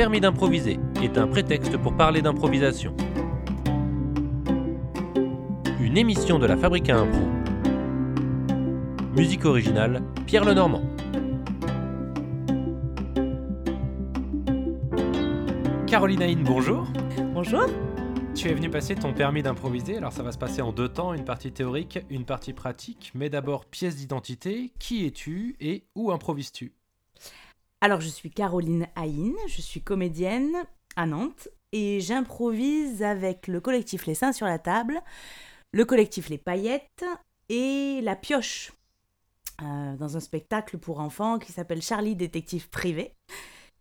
permis d'improviser est un prétexte pour parler d'improvisation. Une émission de la Fabrique à Impro. Musique originale, Pierre Lenormand. Caroline Haïn, bonjour. Bonjour. Tu es venu passer ton permis d'improviser, alors ça va se passer en deux temps, une partie théorique, une partie pratique, mais d'abord pièce d'identité, qui es-tu et où improvises-tu? Alors je suis Caroline Haïn, je suis comédienne à Nantes et j'improvise avec le collectif Les Seins sur la table, le collectif Les Paillettes et La Pioche, euh, dans un spectacle pour enfants qui s'appelle Charlie Détective Privé,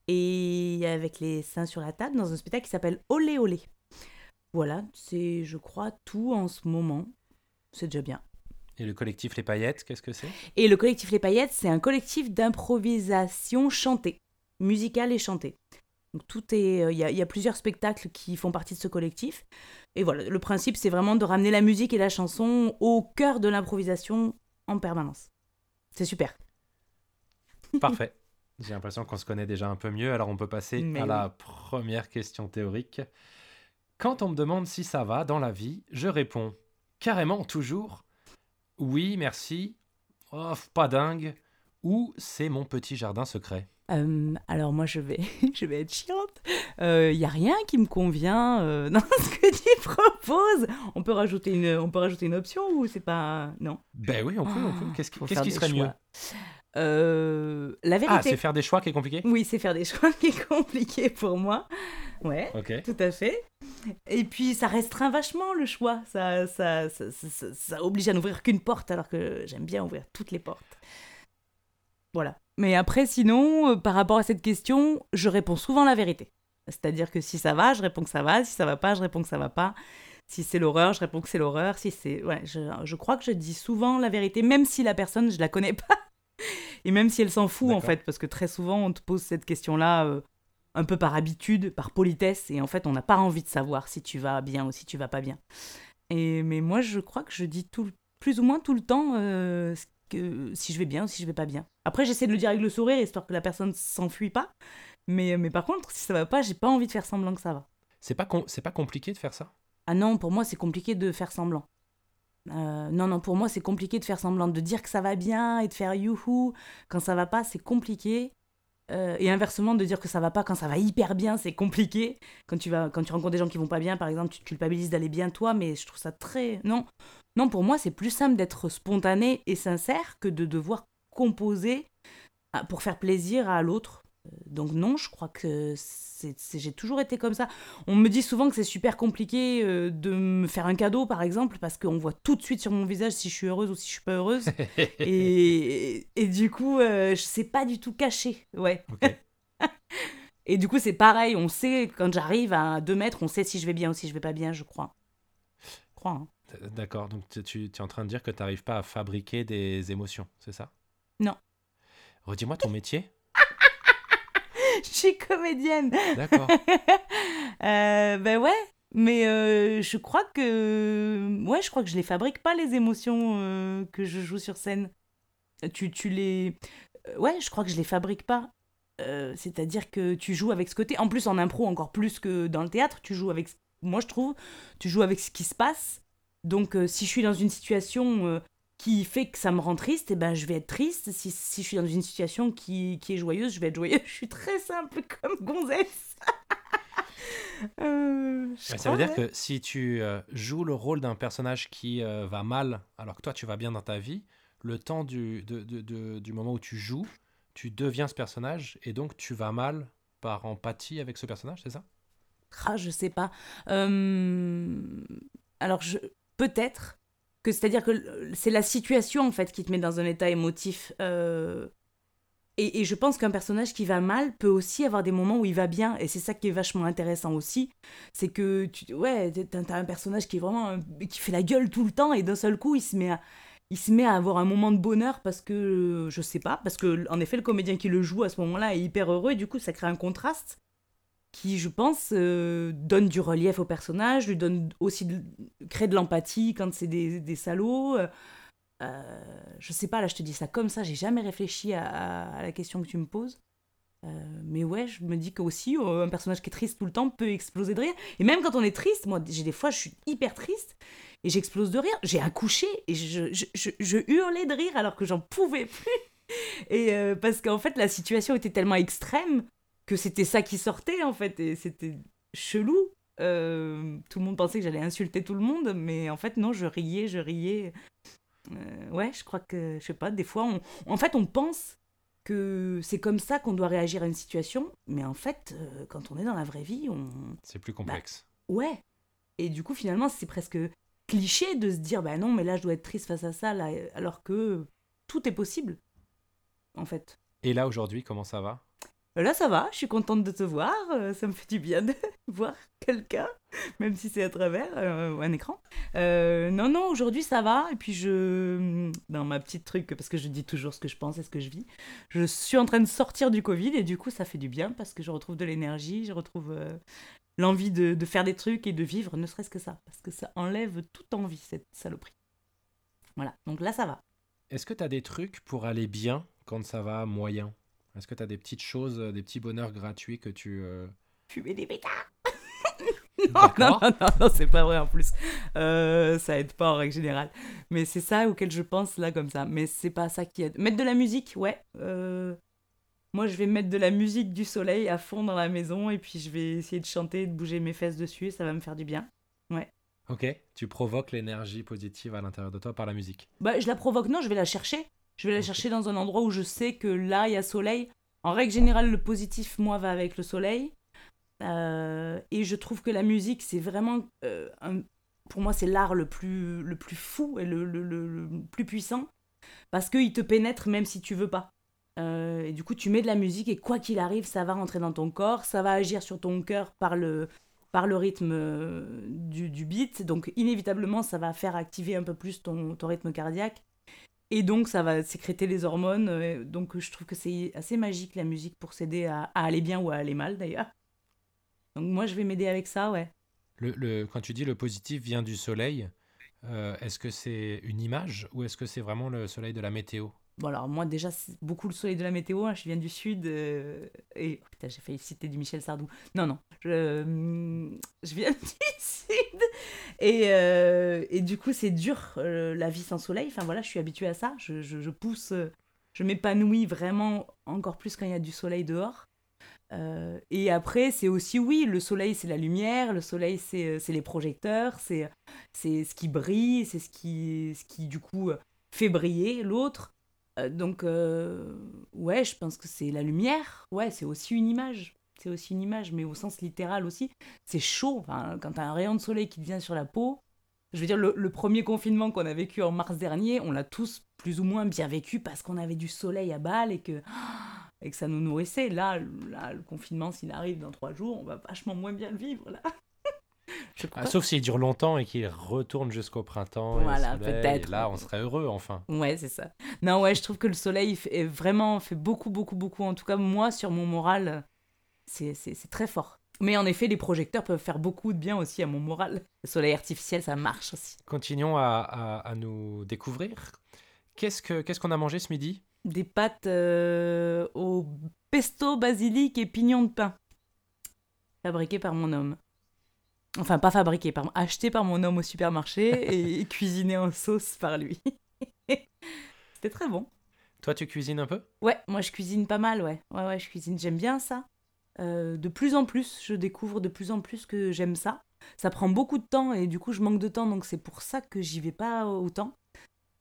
et avec Les Seins sur la table dans un spectacle qui s'appelle Olé Olé. Voilà, c'est, je crois, tout en ce moment. C'est déjà bien. Et le collectif Les Paillettes, qu'est-ce que c'est? Et le collectif Les Paillettes, c'est un collectif d'improvisation chantée, musicale et chantée. Donc tout est, euh, il y, a, y, a plusieurs spectacles qui font partie de ce collectif. Et voilà, le principe, c'est vraiment de ramener la musique et la chanson au cœur de l'improvisation en permanence. C'est super. Parfait. J'ai l'impression qu'on se connaît déjà un peu mieux, alors on peut passer Mais à oui. la première question théorique. Quand on me demande si ça va dans la vie, je réponds carrément toujours oui, merci, oh, pas dingue, ou c'est mon petit jardin secret? Euh, alors moi, je vais, je vais être chiante. Il y a rien qui me convient euh, dans ce que tu proposes. On peut rajouter une, on peut rajouter une option ou c'est pas non? Ben oui, on peut. Ah, Qu'est-ce qui, serait mieux? choix. Euh, La Ah, vérité. c'est faire des choix qui est compliqué? Oui, c'est faire des choix qui est compliqué pour moi. Ouais. Tout à fait. Et puis ça restreint vachement le choix. Ça, ça, ça, ça, oblige à n'ouvrir qu'une porte alors que j'aime bien ouvrir toutes les portes. Voilà. Mais après, sinon, euh, par rapport à cette question, je réponds souvent la vérité. C'est-à-dire que si ça va, je réponds que ça va. Si ça va pas, je réponds que ça va pas. Si c'est l'horreur, je réponds que c'est l'horreur. Si c'est, ouais, je, je crois que je dis souvent la vérité, même si la personne, je la connais pas. Et même si elle s'en fout, en fait, parce que très souvent, on te pose cette question-là euh, un peu par habitude, par politesse, et en fait, on n'a pas envie de savoir si tu vas bien ou si tu vas pas bien. Et, mais moi, je crois que je dis tout, plus ou moins tout le temps euh, que, si je vais bien ou si je vais pas bien. Après, j'essaie de le dire avec le sourire, histoire que la personne s'enfuit pas. Mais, mais par contre, si ça va pas, j'ai pas envie de faire semblant que ça va. C'est pas, c'est pas compliqué de faire ça? Ah non, pour moi, c'est compliqué de faire semblant. Euh, non, non, pour moi, c'est compliqué de faire semblant, de dire que ça va bien et de faire youhou. Quand ça va pas, c'est compliqué. Euh, et inversement, de dire que ça va pas quand ça va hyper bien, c'est compliqué. Quand tu, vas, quand tu rencontres des gens qui vont pas bien, par exemple, tu te culpabilises d'aller bien toi, mais je trouve ça très. Non, non pour moi, c'est plus simple d'être spontané et sincère que de devoir composer ah, pour faire plaisir à l'autre. Donc, non, je crois que j'ai toujours été comme ça. On me dit souvent que c'est super compliqué euh, de me faire un cadeau, par exemple, parce qu'on voit tout de suite sur mon visage si je suis heureuse ou si je suis pas heureuse. et, et du coup, euh, je sais pas du tout cacher. Ouais. Et du coup, c'est pareil. On sait, quand j'arrive à 2 mètres, on sait si je vais bien ou si je vais pas bien, je crois. Je crois. hein. D'accord, donc tu, tu- tu es en train de dire que tu n'arrives pas à fabriquer des émotions, c'est ça? Non. Redis-moi ton métier. Je suis comédienne. D'accord. Euh, ben ouais. Mais euh, je crois que. Ouais, je crois que je les fabrique pas, les émotions euh, que je joue sur scène. Tu, tu les. Ouais, je crois que je les fabrique pas. C'est-à-dire que tu joues avec ce côté. En plus, en impro, encore plus que dans le théâtre, tu joues avec. Moi, je trouve, tu joues avec ce qui se passe. Donc, si je suis dans une situation qui fait que ça me rend triste, eh ben, je vais être triste. Si, si je suis dans une situation qui, qui est joyeuse, je vais être joyeuse. Je suis très simple comme gonzesse. Euh, ça veut dire que si tu euh, joues le rôle d'un personnage qui euh, va mal, alors que toi tu vas bien dans ta vie, le temps du, de- de- de- du moment où tu joues, tu deviens ce personnage et donc tu vas mal par empathie avec ce personnage, c'est ça? Ah, je sais pas. Alors, je... peut-être que c'est-à-dire que c'est la situation en fait qui te met dans un état émotif. euh, Et, je pense qu'un personnage qui va mal peut aussi avoir des moments où il va bien. Et c'est ça qui est vachement intéressant aussi. C'est que, tu... ouais, t'as un personnage qui est vraiment. qui fait la gueule tout le temps et d'un seul coup, il se met à. Il se met à avoir un moment de bonheur parce que, je sais pas, parce que, en effet, le comédien qui le joue à ce moment-là est hyper heureux et du coup, ça crée un contraste qui, je pense, euh, donne du relief au personnage, lui donne aussi de, crée de l'empathie quand c'est des, des salauds. euh, je sais pas, là je te dis ça comme ça, j'ai jamais réfléchi à, la question que tu me poses. Euh, mais ouais, je me dis qu'aussi, euh, un personnage qui est triste tout le temps peut exploser de rire. Et même quand on est triste, moi, j'ai des fois, je suis hyper triste et j'explose de rire. J'ai accouché et je hurlais de rire alors que j'en pouvais plus. Et euh, parce qu'en fait, la situation était tellement extrême que c'était ça qui sortait, en fait. Et c'était chelou. Euh, tout le monde pensait que j'allais insulter tout le monde, mais en fait, non, je riais, je riais. Euh, ouais, je crois que, je sais pas, des fois, on, en fait, on pense que c'est comme ça qu'on doit réagir à une situation, mais en fait, euh, quand on est dans la vraie vie, on. C'est plus complexe. Ouais. Et du coup, finalement, c'est presque cliché de se dire, bah non, mais là, je dois être triste face à ça, là, alors que tout est possible, en fait. Et là, aujourd'hui, comment ça va? Là, ça va, je suis contente de te voir. euh, ça me fait du bien de voir quelqu'un, même si c'est à travers euh, un écran. Euh, non, non, aujourd'hui, ça va. Et puis, je. Dans ma petite truc, parce que je dis toujours ce que je pense et ce que je vis, je suis en train de sortir du Covid et du coup, ça fait du bien parce que je retrouve de l'énergie, je retrouve l'envie de, de faire des trucs et de vivre, ne serait-ce que ça. Parce que ça enlève toute envie, cette saloperie. Voilà, donc là, ça va. Est-ce que tu as des trucs pour aller bien quand ça va moyen? Est-ce que tu as des petites choses, euh, des petits bonheurs gratuits que tu... euh, fumer des pétards. non, non, non, non, non, c'est pas vrai en plus. Euh, ça aide pas en règle générale. Mais c'est ça auquel je pense là comme ça. Mais c'est pas ça qui aide. Mettre de la musique, ouais. Euh, Moi, je vais mettre de la musique du soleil à fond dans la maison et puis je vais essayer de chanter, de bouger mes fesses dessus et ça va me faire du bien. Ok, tu provoques l'énergie positive à l'intérieur de toi par la musique. Bah, je la provoque, non, je vais la chercher. Je vais la chercher dans un endroit où je sais que là, il y a soleil. En règle générale, le positif, moi, va avec le soleil. Euh, et je trouve que la musique, c'est vraiment. euh, un- pour moi, c'est l'art le plus, le plus fou et le, le- le- le plus puissant. Parce qu'il te pénètre même si tu veux pas. Euh, et du coup, tu mets de la musique et quoi qu'il arrive, ça va rentrer dans ton corps, ça va agir sur ton cœur par le, par le rythme du, du beat. Donc, inévitablement, ça va faire activer un peu plus ton, ton rythme cardiaque. Et donc, ça va sécréter les hormones. euh, Donc, je trouve que c'est assez magique, la musique, pour s'aider à, aller bien ou à aller mal, d'ailleurs. Donc, moi, je vais m'aider avec ça, ouais. Quand tu dis le positif vient du soleil, euh, est-ce que c'est une image ou est-ce que c'est vraiment le soleil de la météo? Bon, alors, moi, déjà, c'est beaucoup le soleil de la météo. hein, Je viens du Sud. euh, et. oh, putain, j'ai failli citer du Michel Sardou. Non, non. Je, hum, je viens du Sud. Et, euh, et du coup, c'est dur, euh, la vie sans soleil. Enfin, voilà, je suis habituée à ça. Je, je, pousse. euh, Je m'épanouis vraiment encore plus quand il y a du soleil dehors. Euh, et après, c'est aussi, oui, le soleil, c'est la lumière. Le soleil, c'est euh, les projecteurs. C'est ce qui brille. C'est ce qui, ce qui, du coup, euh, fait briller l'autre. Euh, donc, euh, ouais, je pense que c'est la lumière. Ouais, c'est aussi une image. C'est aussi une image, mais au sens littéral aussi. C'est chaud. Enfin, quand t'as un rayon de soleil qui te vient sur la peau. Je veux dire, le, premier confinement qu'on a vécu en mars dernier, on l'a tous plus ou moins bien vécu parce qu'on avait du soleil à balle et que, et ça nous nourrissait. Là, là le confinement, s'il arrive dans trois jours, on va vachement moins bien le vivre. Là. Ah, Sauf s'il dure longtemps et qu'il retourne jusqu'au printemps. Voilà, peut-être. Là, on serait heureux enfin. Ouais, c'est ça. Non, ouais, je trouve que le soleil fait- vraiment fait beaucoup, beaucoup, beaucoup. En tout cas, moi, sur mon moral, c'est très fort. Mais en effet, les projecteurs peuvent faire beaucoup de bien aussi à mon moral. Le soleil artificiel, ça marche aussi. Continuons à, à- à nous découvrir. Qu'est-ce que qu'est-ce qu'on a mangé ce midi? Des pâtes euh, au pesto, basilic et pignon de pain. Fabriquées par mon homme. Enfin, pas fabriquées, pardon. Achetées par mon homme au supermarché et cuisinées en sauce par lui. C'était très bon. Toi, tu cuisines un peu? Ouais, moi je cuisine pas mal, ouais. Ouais, ouais, je cuisine, j'aime bien ça. Euh, de plus en plus, je découvre de plus en plus que j'aime ça. Ça prend beaucoup de temps et du coup je manque de temps, donc c'est pour ça que j'y vais pas autant.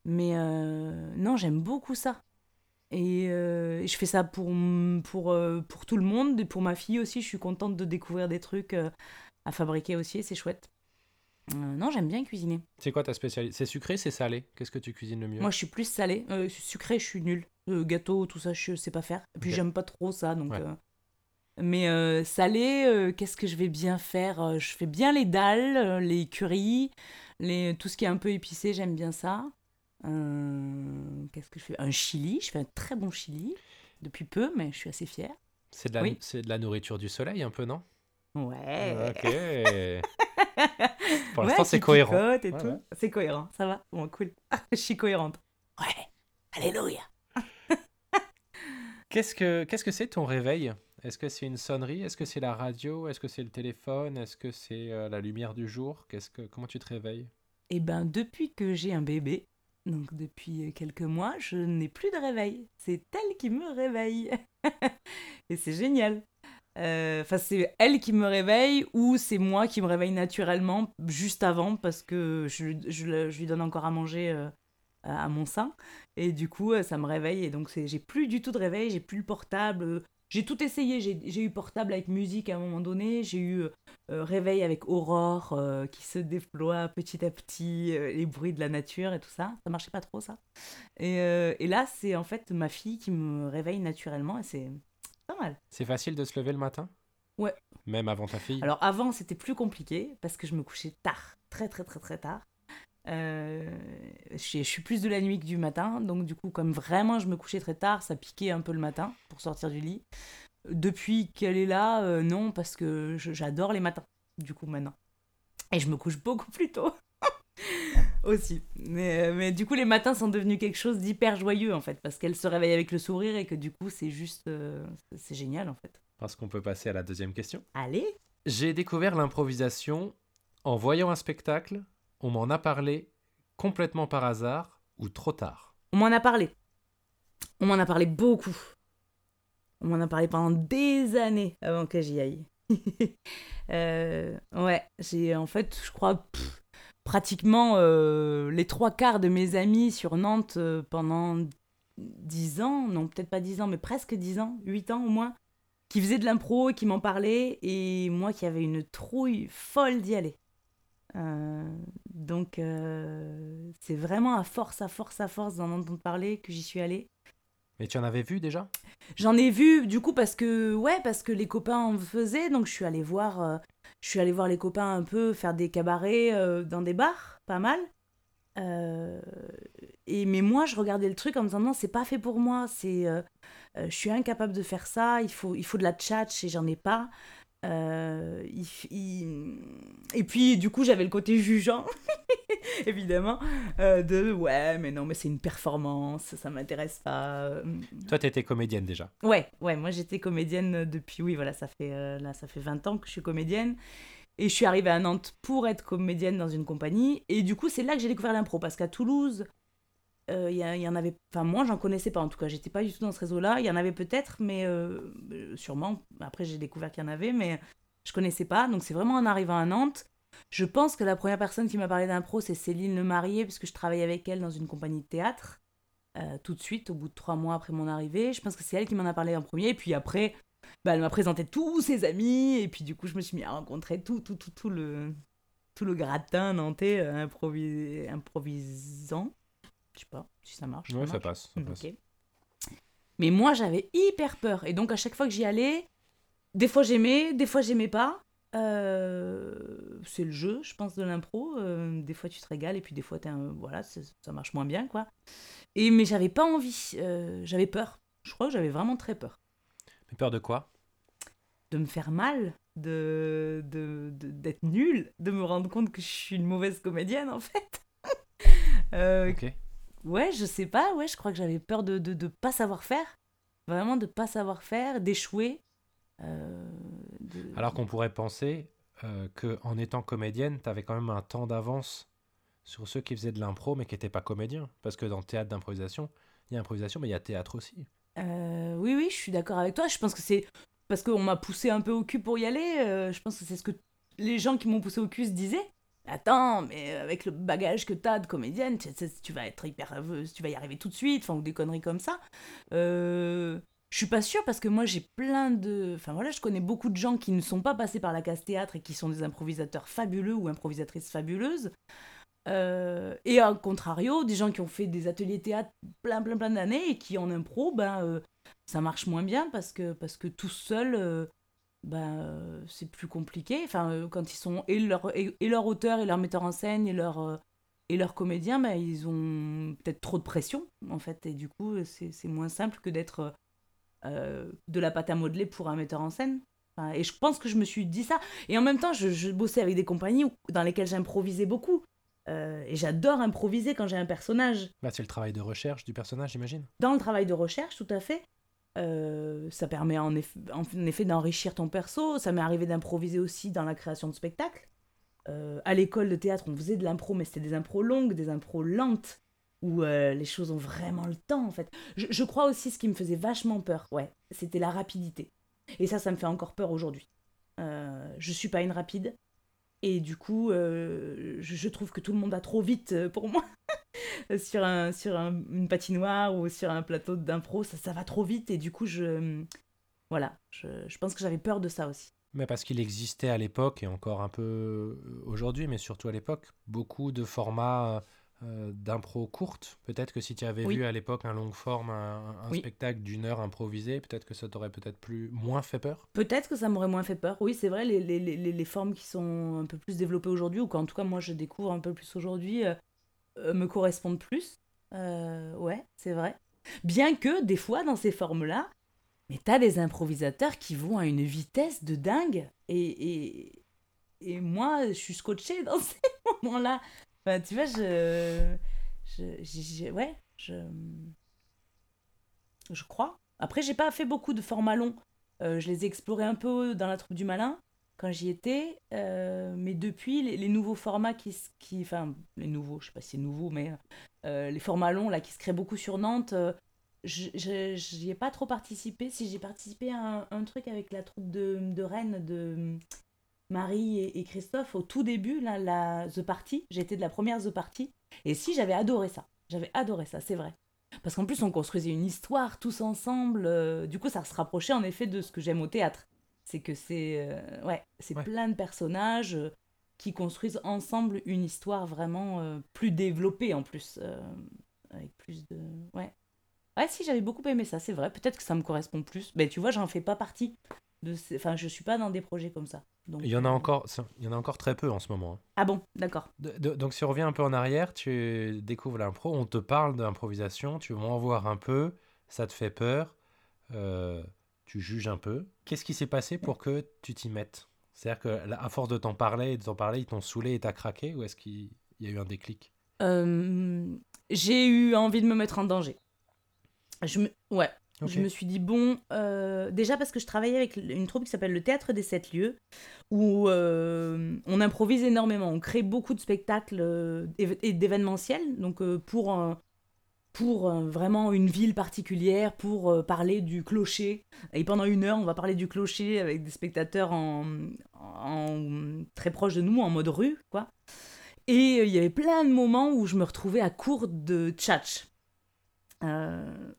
Mais euh, non, j'aime beaucoup ça. Et euh, je fais ça pour, pour, pour tout le monde et pour ma fille aussi. Je suis contente de découvrir des trucs à fabriquer aussi c'est chouette. Euh, non, j'aime bien cuisiner. C'est quoi ta spécialité C'est sucré, c'est salé? Qu'est-ce que tu cuisines le mieux? Moi, je suis plus salée. Euh, sucré, je suis nulle. Euh, gâteau, tout ça, je sais pas faire. Et puis, j'aime pas trop ça. Donc, Ouais. Mais salé, qu'est-ce que je vais bien faire? Je fais bien les dalles, les currys, les... tout ce qui est un peu épicé, j'aime bien ça. Qu'est-ce que je fais? Un chili. Je fais un très bon chili. Depuis peu, mais je suis assez fière. C'est de, la... Oui. de la nourriture du soleil un peu, non? Ouais. Ok. Pour l'instant, c'est cohérent. Ouais, ouais. C'est cohérent, ça va. Bon, cool. je suis cohérente. Ouais. Alléluia. Qu'est-ce que qu'est-ce que c'est ton réveil? Est-ce que c'est une sonnerie? Est-ce que c'est la radio? Est-ce que c'est le téléphone? Est-ce que c'est euh, la lumière du jour? Qu'est-ce que comment tu te réveilles? Eh ben, depuis que j'ai un bébé, donc depuis quelques mois, je n'ai plus de réveil. C'est elle qui me réveille. Et c'est génial. Euh, Enfin, c'est elle qui me réveille ou c'est moi qui me réveille naturellement juste avant parce que je, lui donne encore à manger euh, à mon sein. Et du coup, euh, ça me réveille. Et donc, j'ai plus du tout de réveil, j'ai plus le portable. J'ai tout essayé. J'ai eu portable avec musique à un moment donné. J'ai eu réveil avec Aurore qui se déploie petit à petit, les bruits de la nature et tout ça. Ça marchait pas trop, ça. Et, et là, c'est en fait ma fille qui me réveille naturellement et c'est pas mal. C'est facile de se lever le matin? Ouais. Même avant ta fille? Alors avant, c'était plus compliqué parce que je me couchais tard, très très très très tard. Euh, je, suis- plus de la nuit que du matin, donc du coup, comme vraiment je me couchais très tard, ça piquait un peu le matin pour sortir du lit. Depuis qu'elle est là, euh, non, parce que j'adore les matins, du coup, maintenant. Et je me couche beaucoup plus tôt. Aussi. Mais, euh, mais du coup, les matins sont devenus quelque chose d'hyper joyeux, en fait, parce qu'elle se réveille avec le sourire et que du coup, c'est juste. euh, c'est génial, en fait. Parce qu'on peut passer à la deuxième question. Allez J'ai découvert l'improvisation en voyant un spectacle. On m'en a parlé complètement par hasard ou trop tard. On m'en a parlé. On m'en a parlé beaucoup. On m'en a parlé pendant des années avant que j'y aille. Euh, ouais, j'ai en fait, je crois, pff, pratiquement euh, les trois quarts de mes amis sur Nantes euh, pendant dix ans, non, peut-être pas dix ans, mais presque dix ans, huit ans au moins, qui faisaient de l'impro et qui m'en parlaient, et moi qui avais une trouille folle d'y aller. Euh, donc, c'est vraiment à force, à force, à force d'en entendre parler que j'y suis allée. Mais tu en avais vu déjà? J'en ai vu du coup parce que ouais parce que les copains en faisaient donc je suis allée voir je suis allée voir les copains un peu faire des cabarets euh, dans des bars pas mal. Euh, et mais moi je regardais le truc en me disant non c'est pas fait pour moi c'est euh, je suis incapable de faire ça il faut il faut de la tchatch et j'en ai pas Euh, il f- il- et puis du coup j'avais le côté jugeant évidemment euh, de ouais mais non mais c'est une performance ça m'intéresse pas Euh, Toi, t'étais comédienne déjà. Ouais, ouais, moi j'étais comédienne depuis, oui, voilà, ça fait, euh, là, ça fait 20 ans que je suis comédienne. Et je suis arrivée à Nantes pour être comédienne dans une compagnie. Et du coup, c'est là que j'ai découvert l'impro. Parce qu'à Toulouse, euh, il il y en avait. Enfin, moi, j'en connaissais pas en tout cas. J'étais pas du tout dans ce réseau-là. Il y en avait peut-être, mais euh, euh, sûrement. Après, j'ai découvert qu'il y en avait, mais je connaissais pas. Donc, c'est vraiment en arrivant à Nantes. Je pense que la première personne qui m'a parlé d'impro, c'est Céline Le Marié, puisque je travaillais avec elle dans une compagnie de théâtre. euh, tout de suite, au bout de trois mois après mon arrivée. Je pense que c'est elle qui m'en a parlé en premier. Et puis après, bah, elle m'a présenté tous ses amis. Et puis du coup, je me suis mis à rencontrer tout, tout, tout, tout le, tout le gratin nantais euh, improvis- improvisant. Je sais pas si ça marche. Ouais, ça marche. passe. ça Mm, passe. Mais moi, j'avais hyper peur. Et donc, à chaque fois que j'y allais, des fois j'aimais, des fois j'aimais pas. Euh, c'est le jeu, je pense, de l'impro. Euh, des fois, tu te régales et puis des fois, t'es un- voilà, ça marche moins bien, quoi. Et, mais j'avais pas envie. euh, j'avais peur. Je crois que j'avais vraiment très peur. Mais peur de quoi? De me faire mal, de de- de- d'être nulle, de me rendre compte que je suis une mauvaise comédienne, en fait. Euh, Ok. Ouais, je sais pas, ouais, je crois que j'avais peur de, de, de pas savoir faire. Vraiment de pas savoir faire, d'échouer. Euh, de- Alors qu'on pourrait penser euh, que en étant comédienne, t'avais quand même un temps d'avance sur ceux qui faisaient de l'impro mais qui n'étaient pas comédiens. Parce que dans le théâtre d'improvisation, il y a improvisation, mais il y a théâtre aussi. Euh, oui, oui, je suis d'accord avec toi. Je pense que c'est parce qu'on m'a poussé un peu au cul pour y aller. euh, je pense que c'est ce que les gens qui m'ont poussé au cul se disaient. Attends, mais avec le bagage que t'as de comédienne, tu, tu- vas être hyper, heureuse, tu vas y arriver tout de suite, enfin, ou des conneries comme ça. Euh, je suis pas sûre parce que moi j'ai plein de. Enfin voilà, je connais beaucoup de gens qui ne sont pas passés par la case théâtre et qui sont des improvisateurs fabuleux ou improvisatrices fabuleuses. Euh, et à contrario, des gens qui ont fait des ateliers théâtre plein plein plein d'années et qui en impro, ben, euh, ça marche moins bien parce que, parce que tout seul, euh, ben, euh, c'est plus compliqué. Enfin, euh, quand ils sont et leur, et, et leur auteur et leur metteur en scène et leur, euh, et leur comédien, ben, ils ont peut-être trop de pression en fait. Et du coup, c'est c'est moins simple que d'être de la pâte à modeler pour un metteur en scène. Enfin, et je pense que je me suis dit ça. Et en même temps, je, je bossais avec des compagnies où- dans lesquelles j'improvisais beaucoup. Et j'adore improviser quand j'ai un personnage Bah, c'est le travail de recherche du personnage, j'imagine. dans le travail de recherche, tout à fait. Euh, ça permet en effet, en effet d'enrichir ton perso. Ça m'est arrivé d'improviser aussi dans la création de spectacles. Euh, à l'école de théâtre, on faisait de l'impro, mais c'était des impros longues, des impros lentes, où euh, les choses ont vraiment le temps, en fait. Je, crois aussi ce qui me faisait vachement peur, ouais, c'était la rapidité. Et ça, ça me fait encore peur aujourd'hui. Je suis pas une rapide, et du coup, je, je, trouve que tout le monde va trop vite pour moi. sur un, sur un, une patinoire ou sur un plateau d'impro, ça, ça va trop vite, et du coup, je... Voilà, je, je pense que j'avais peur de ça aussi. Mais parce qu'il existait à l'époque, et encore un peu euh, aujourd'hui, mais surtout à l'époque, beaucoup de formats euh, d'impro courtes. Peut-être que si tu avais vu à l'époque un long forme, un, un spectacle d'une heure improvisé, peut-être que ça t'aurait peut-être plus moins fait peur? Peut-être que ça m'aurait moins fait peur. Oui, c'est vrai, les, les, les, les, formes qui sont un peu plus développées aujourd'hui, ou qu'en tout cas moi je découvre un peu plus aujourd'hui, euh me correspondent plus. Euh, ouais, c'est vrai. Bien que des fois dans ces formes-là, mais t'as des improvisateurs qui vont à une vitesse de dingue. Et, et, et moi, je suis scotché dans ces moments-là. Enfin, tu vois, je, je, je, Ouais, je. Je crois. Après, j'ai pas fait beaucoup de formats longs. Euh, je les ai explorés un peu dans la troupe du malin quand j'y étais. Euh, mais depuis, les, nouveaux formats qui. Enfin, les nouveaux, je sais pas si c'est nouveau, mais euh, les formats longs là, qui se créent beaucoup sur Nantes je n'y ai pas trop participé. Si j'ai participé à un, truc avec la troupe de, de Rennes de Marie et, et, Christophe au tout début, là, la The Party. J'étais de la première The Party. Et si, j'avais adoré ça. J'avais adoré ça, c'est vrai. Parce qu'en plus, on construisait une histoire tous ensemble. Euh, du coup, ça se rapprochait en effet de ce que j'aime au théâtre. C'est que c'est euh, ouais, c'est ouais. plein de personnages euh, qui construisent ensemble une histoire vraiment euh, plus développée en plus. euh, avec plus de. Ouais. Ouais, si, j'avais beaucoup aimé ça, c'est vrai. Peut-être que ça me correspond plus. Mais tu vois, j'en fais pas partie. De ces... Enfin, je suis pas dans des projets comme ça. Donc, il, y en a encore, il y en a encore très peu en ce moment. Hein. Ah bon, d'accord. Donc, si on revient un peu en arrière, tu découvres l'impro, on te parle d'improvisation, tu vas en voir un peu, ça te fait peur, euh, tu juges un peu. Qu'est-ce qui s'est passé pour que tu t'y mettes? C'est-à-dire qu'à force de t'en parler et de t'en parler, ils t'ont saoulé et t'as craqué ou est-ce qu'il y a eu un déclic? Euh, J'ai eu envie de me mettre en danger. Je me... Ouais. Okay. Je me suis dit, bon, euh, déjà parce que je travaillais avec une troupe qui s'appelle le Théâtre des Sept Lieux, où euh, on improvise énormément, on crée beaucoup de spectacles euh, et d'événementiels, donc euh, pour, pour vraiment une ville particulière, pour euh, parler du clocher. Et pendant une heure, on va parler du clocher avec des spectateurs en, en très proches de nous, en mode rue, quoi. Et il y avait plein de moments où je me retrouvais à court de tchatch. Euh,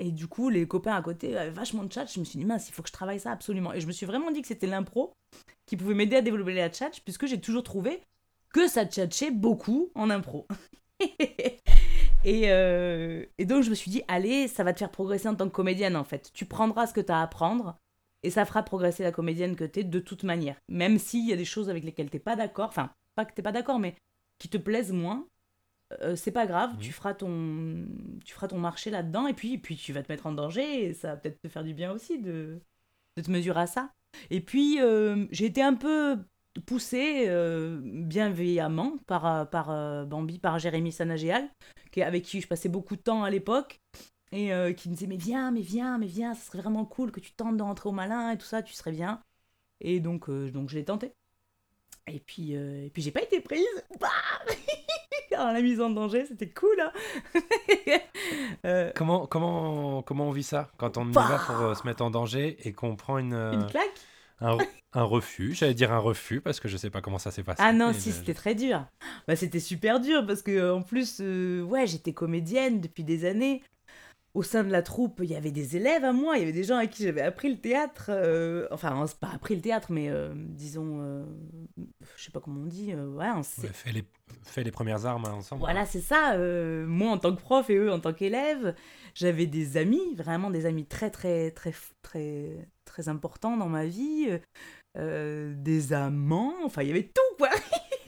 et du coup, les copains à côté avaient vachement de chat. Je me suis dit, mince, il faut que je travaille ça absolument. Et je me suis vraiment dit que c'était l'impro qui pouvait m'aider à développer la chat, puisque j'ai toujours trouvé que ça tchatchait beaucoup en impro. et, euh, et, donc, je me suis dit, allez, ça va te faire progresser en tant que comédienne, en fait. Tu prendras ce que tu as à apprendre, et ça fera progresser la comédienne que tu es de toute manière. Même s'il y a des choses avec lesquelles tu pas d'accord, enfin, pas que tu pas d'accord, mais qui te plaisent moins, euh, c'est pas grave, mmh. tu, feras ton, tu feras ton marché là-dedans et puis, et puis tu vas te mettre en danger et ça va peut-être te faire du bien aussi de, de te mesurer à ça. Et puis euh, j'ai été un peu poussée euh, bienveillamment par, par euh, Bambi, par Jérémy Sanagéal, qui, avec qui je passais beaucoup de temps à l'époque et qui me disait mais viens, mais viens, mais viens, ça serait vraiment cool que tu tentes de rentrer au malin et tout ça, tu serais bien. Et donc, donc je l'ai tenté. Et puis, et puis j'ai pas été prise. Bah Alors, la mise en danger, c'était cool. Hein euh... comment, comment, comment on vit ça quand on y va pour euh, se mettre en danger et qu'on prend une. Euh, une claque un, un, refus, j'allais dire un refus parce que je sais pas comment ça s'est passé. Ah non, si, c'était très dur. Bah, c'était super dur parce que en plus, euh, ouais, j'étais comédienne depuis des années au sein de la troupe, il y avait des élèves à moi, il y avait des gens à qui j'avais appris le théâtre, euh, enfin, pas appris le théâtre, mais euh, disons, euh, je sais pas comment on dit, ouais, on ouais, fait, les, fait les premières armes ensemble. Voilà, c'est ça, moi en tant que prof et eux en tant qu'élèves, j'avais des amis, vraiment des amis très, très, très, très, très importants dans ma vie, des amants, enfin, il y avait tout, quoi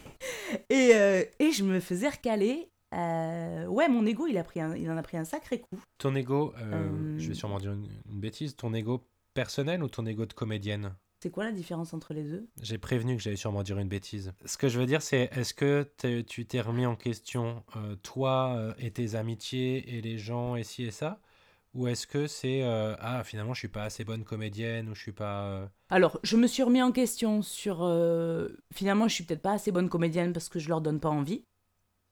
et, et je me faisais recaler euh, ouais, mon ego, il, a pris un, il en a pris un sacré coup. Ton ego, euh, euh... je vais sûrement dire une, une, bêtise, ton ego personnel ou ton ego de comédienne? C'est quoi la différence entre les deux? J'ai prévenu que j'allais sûrement dire une bêtise. Ce que je veux dire, c'est est-ce que tu t'es remis en question, euh, toi et tes amitiés et les gens et ci et ça? Ou est-ce que c'est euh, ah finalement je suis pas assez bonne comédienne ou je suis pas euh, Alors, je me suis remis en question sur. euh, finalement, je suis peut-être pas assez bonne comédienne parce que je leur donne pas envie.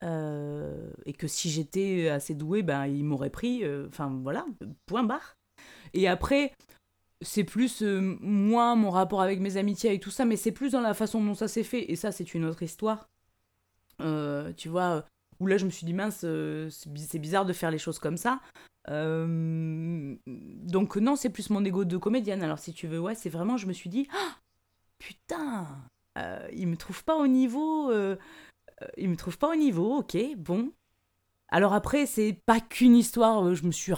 Euh, et que si j'étais assez douée, ben, ils m'auraient pris. euh, Enfin, voilà, point barre. Et après, c'est plus euh, moi, mon rapport avec mes amitiés et tout ça, mais c'est plus dans la façon dont ça s'est fait. Et ça, c'est une autre histoire. Euh, tu vois, où là, je me suis dit, mince, c'est bi- c'est bizarre de faire les choses comme ça. Donc non, c'est plus mon ego de comédienne. Alors si tu veux, ouais, c'est vraiment, je me suis dit, Ah, putain, il me trouve pas au niveau, il me trouve pas au niveau, ok, bon. Alors après, c'est pas qu'une histoire, euh, je me suis,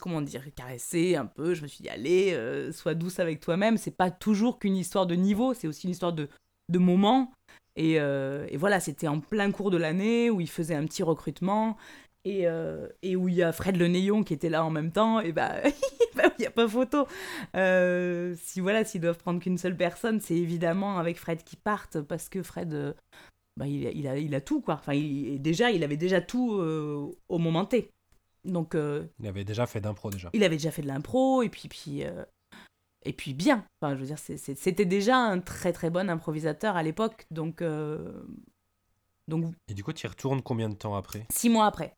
comment dire, caressée un peu, je me suis dit, allez, euh, sois douce avec toi-même, c'est pas toujours qu'une histoire de niveau, c'est aussi une histoire de, de moment. Et, euh, et voilà, c'était en plein cours de l'année où il faisait un petit recrutement et, euh, et où il y a Fred Le Néon qui était là en même temps, et bah, bah, il n'y a pas photo. Euh, si voilà, s'ils doivent prendre qu'une seule personne, c'est évidemment avec Fred qui partent, parce que Fred, euh, bah, il, a, il, a, il a tout, quoi. Enfin, il, déjà, il avait déjà tout euh, au moment T. Donc, il avait déjà fait d'impro déjà. il avait déjà fait de l'impro, et puis, puis, et puis bien. Enfin, je veux dire, c'était déjà un très très bon improvisateur à l'époque, donc, donc Et du coup tu y retournes combien de temps après? Six mois après.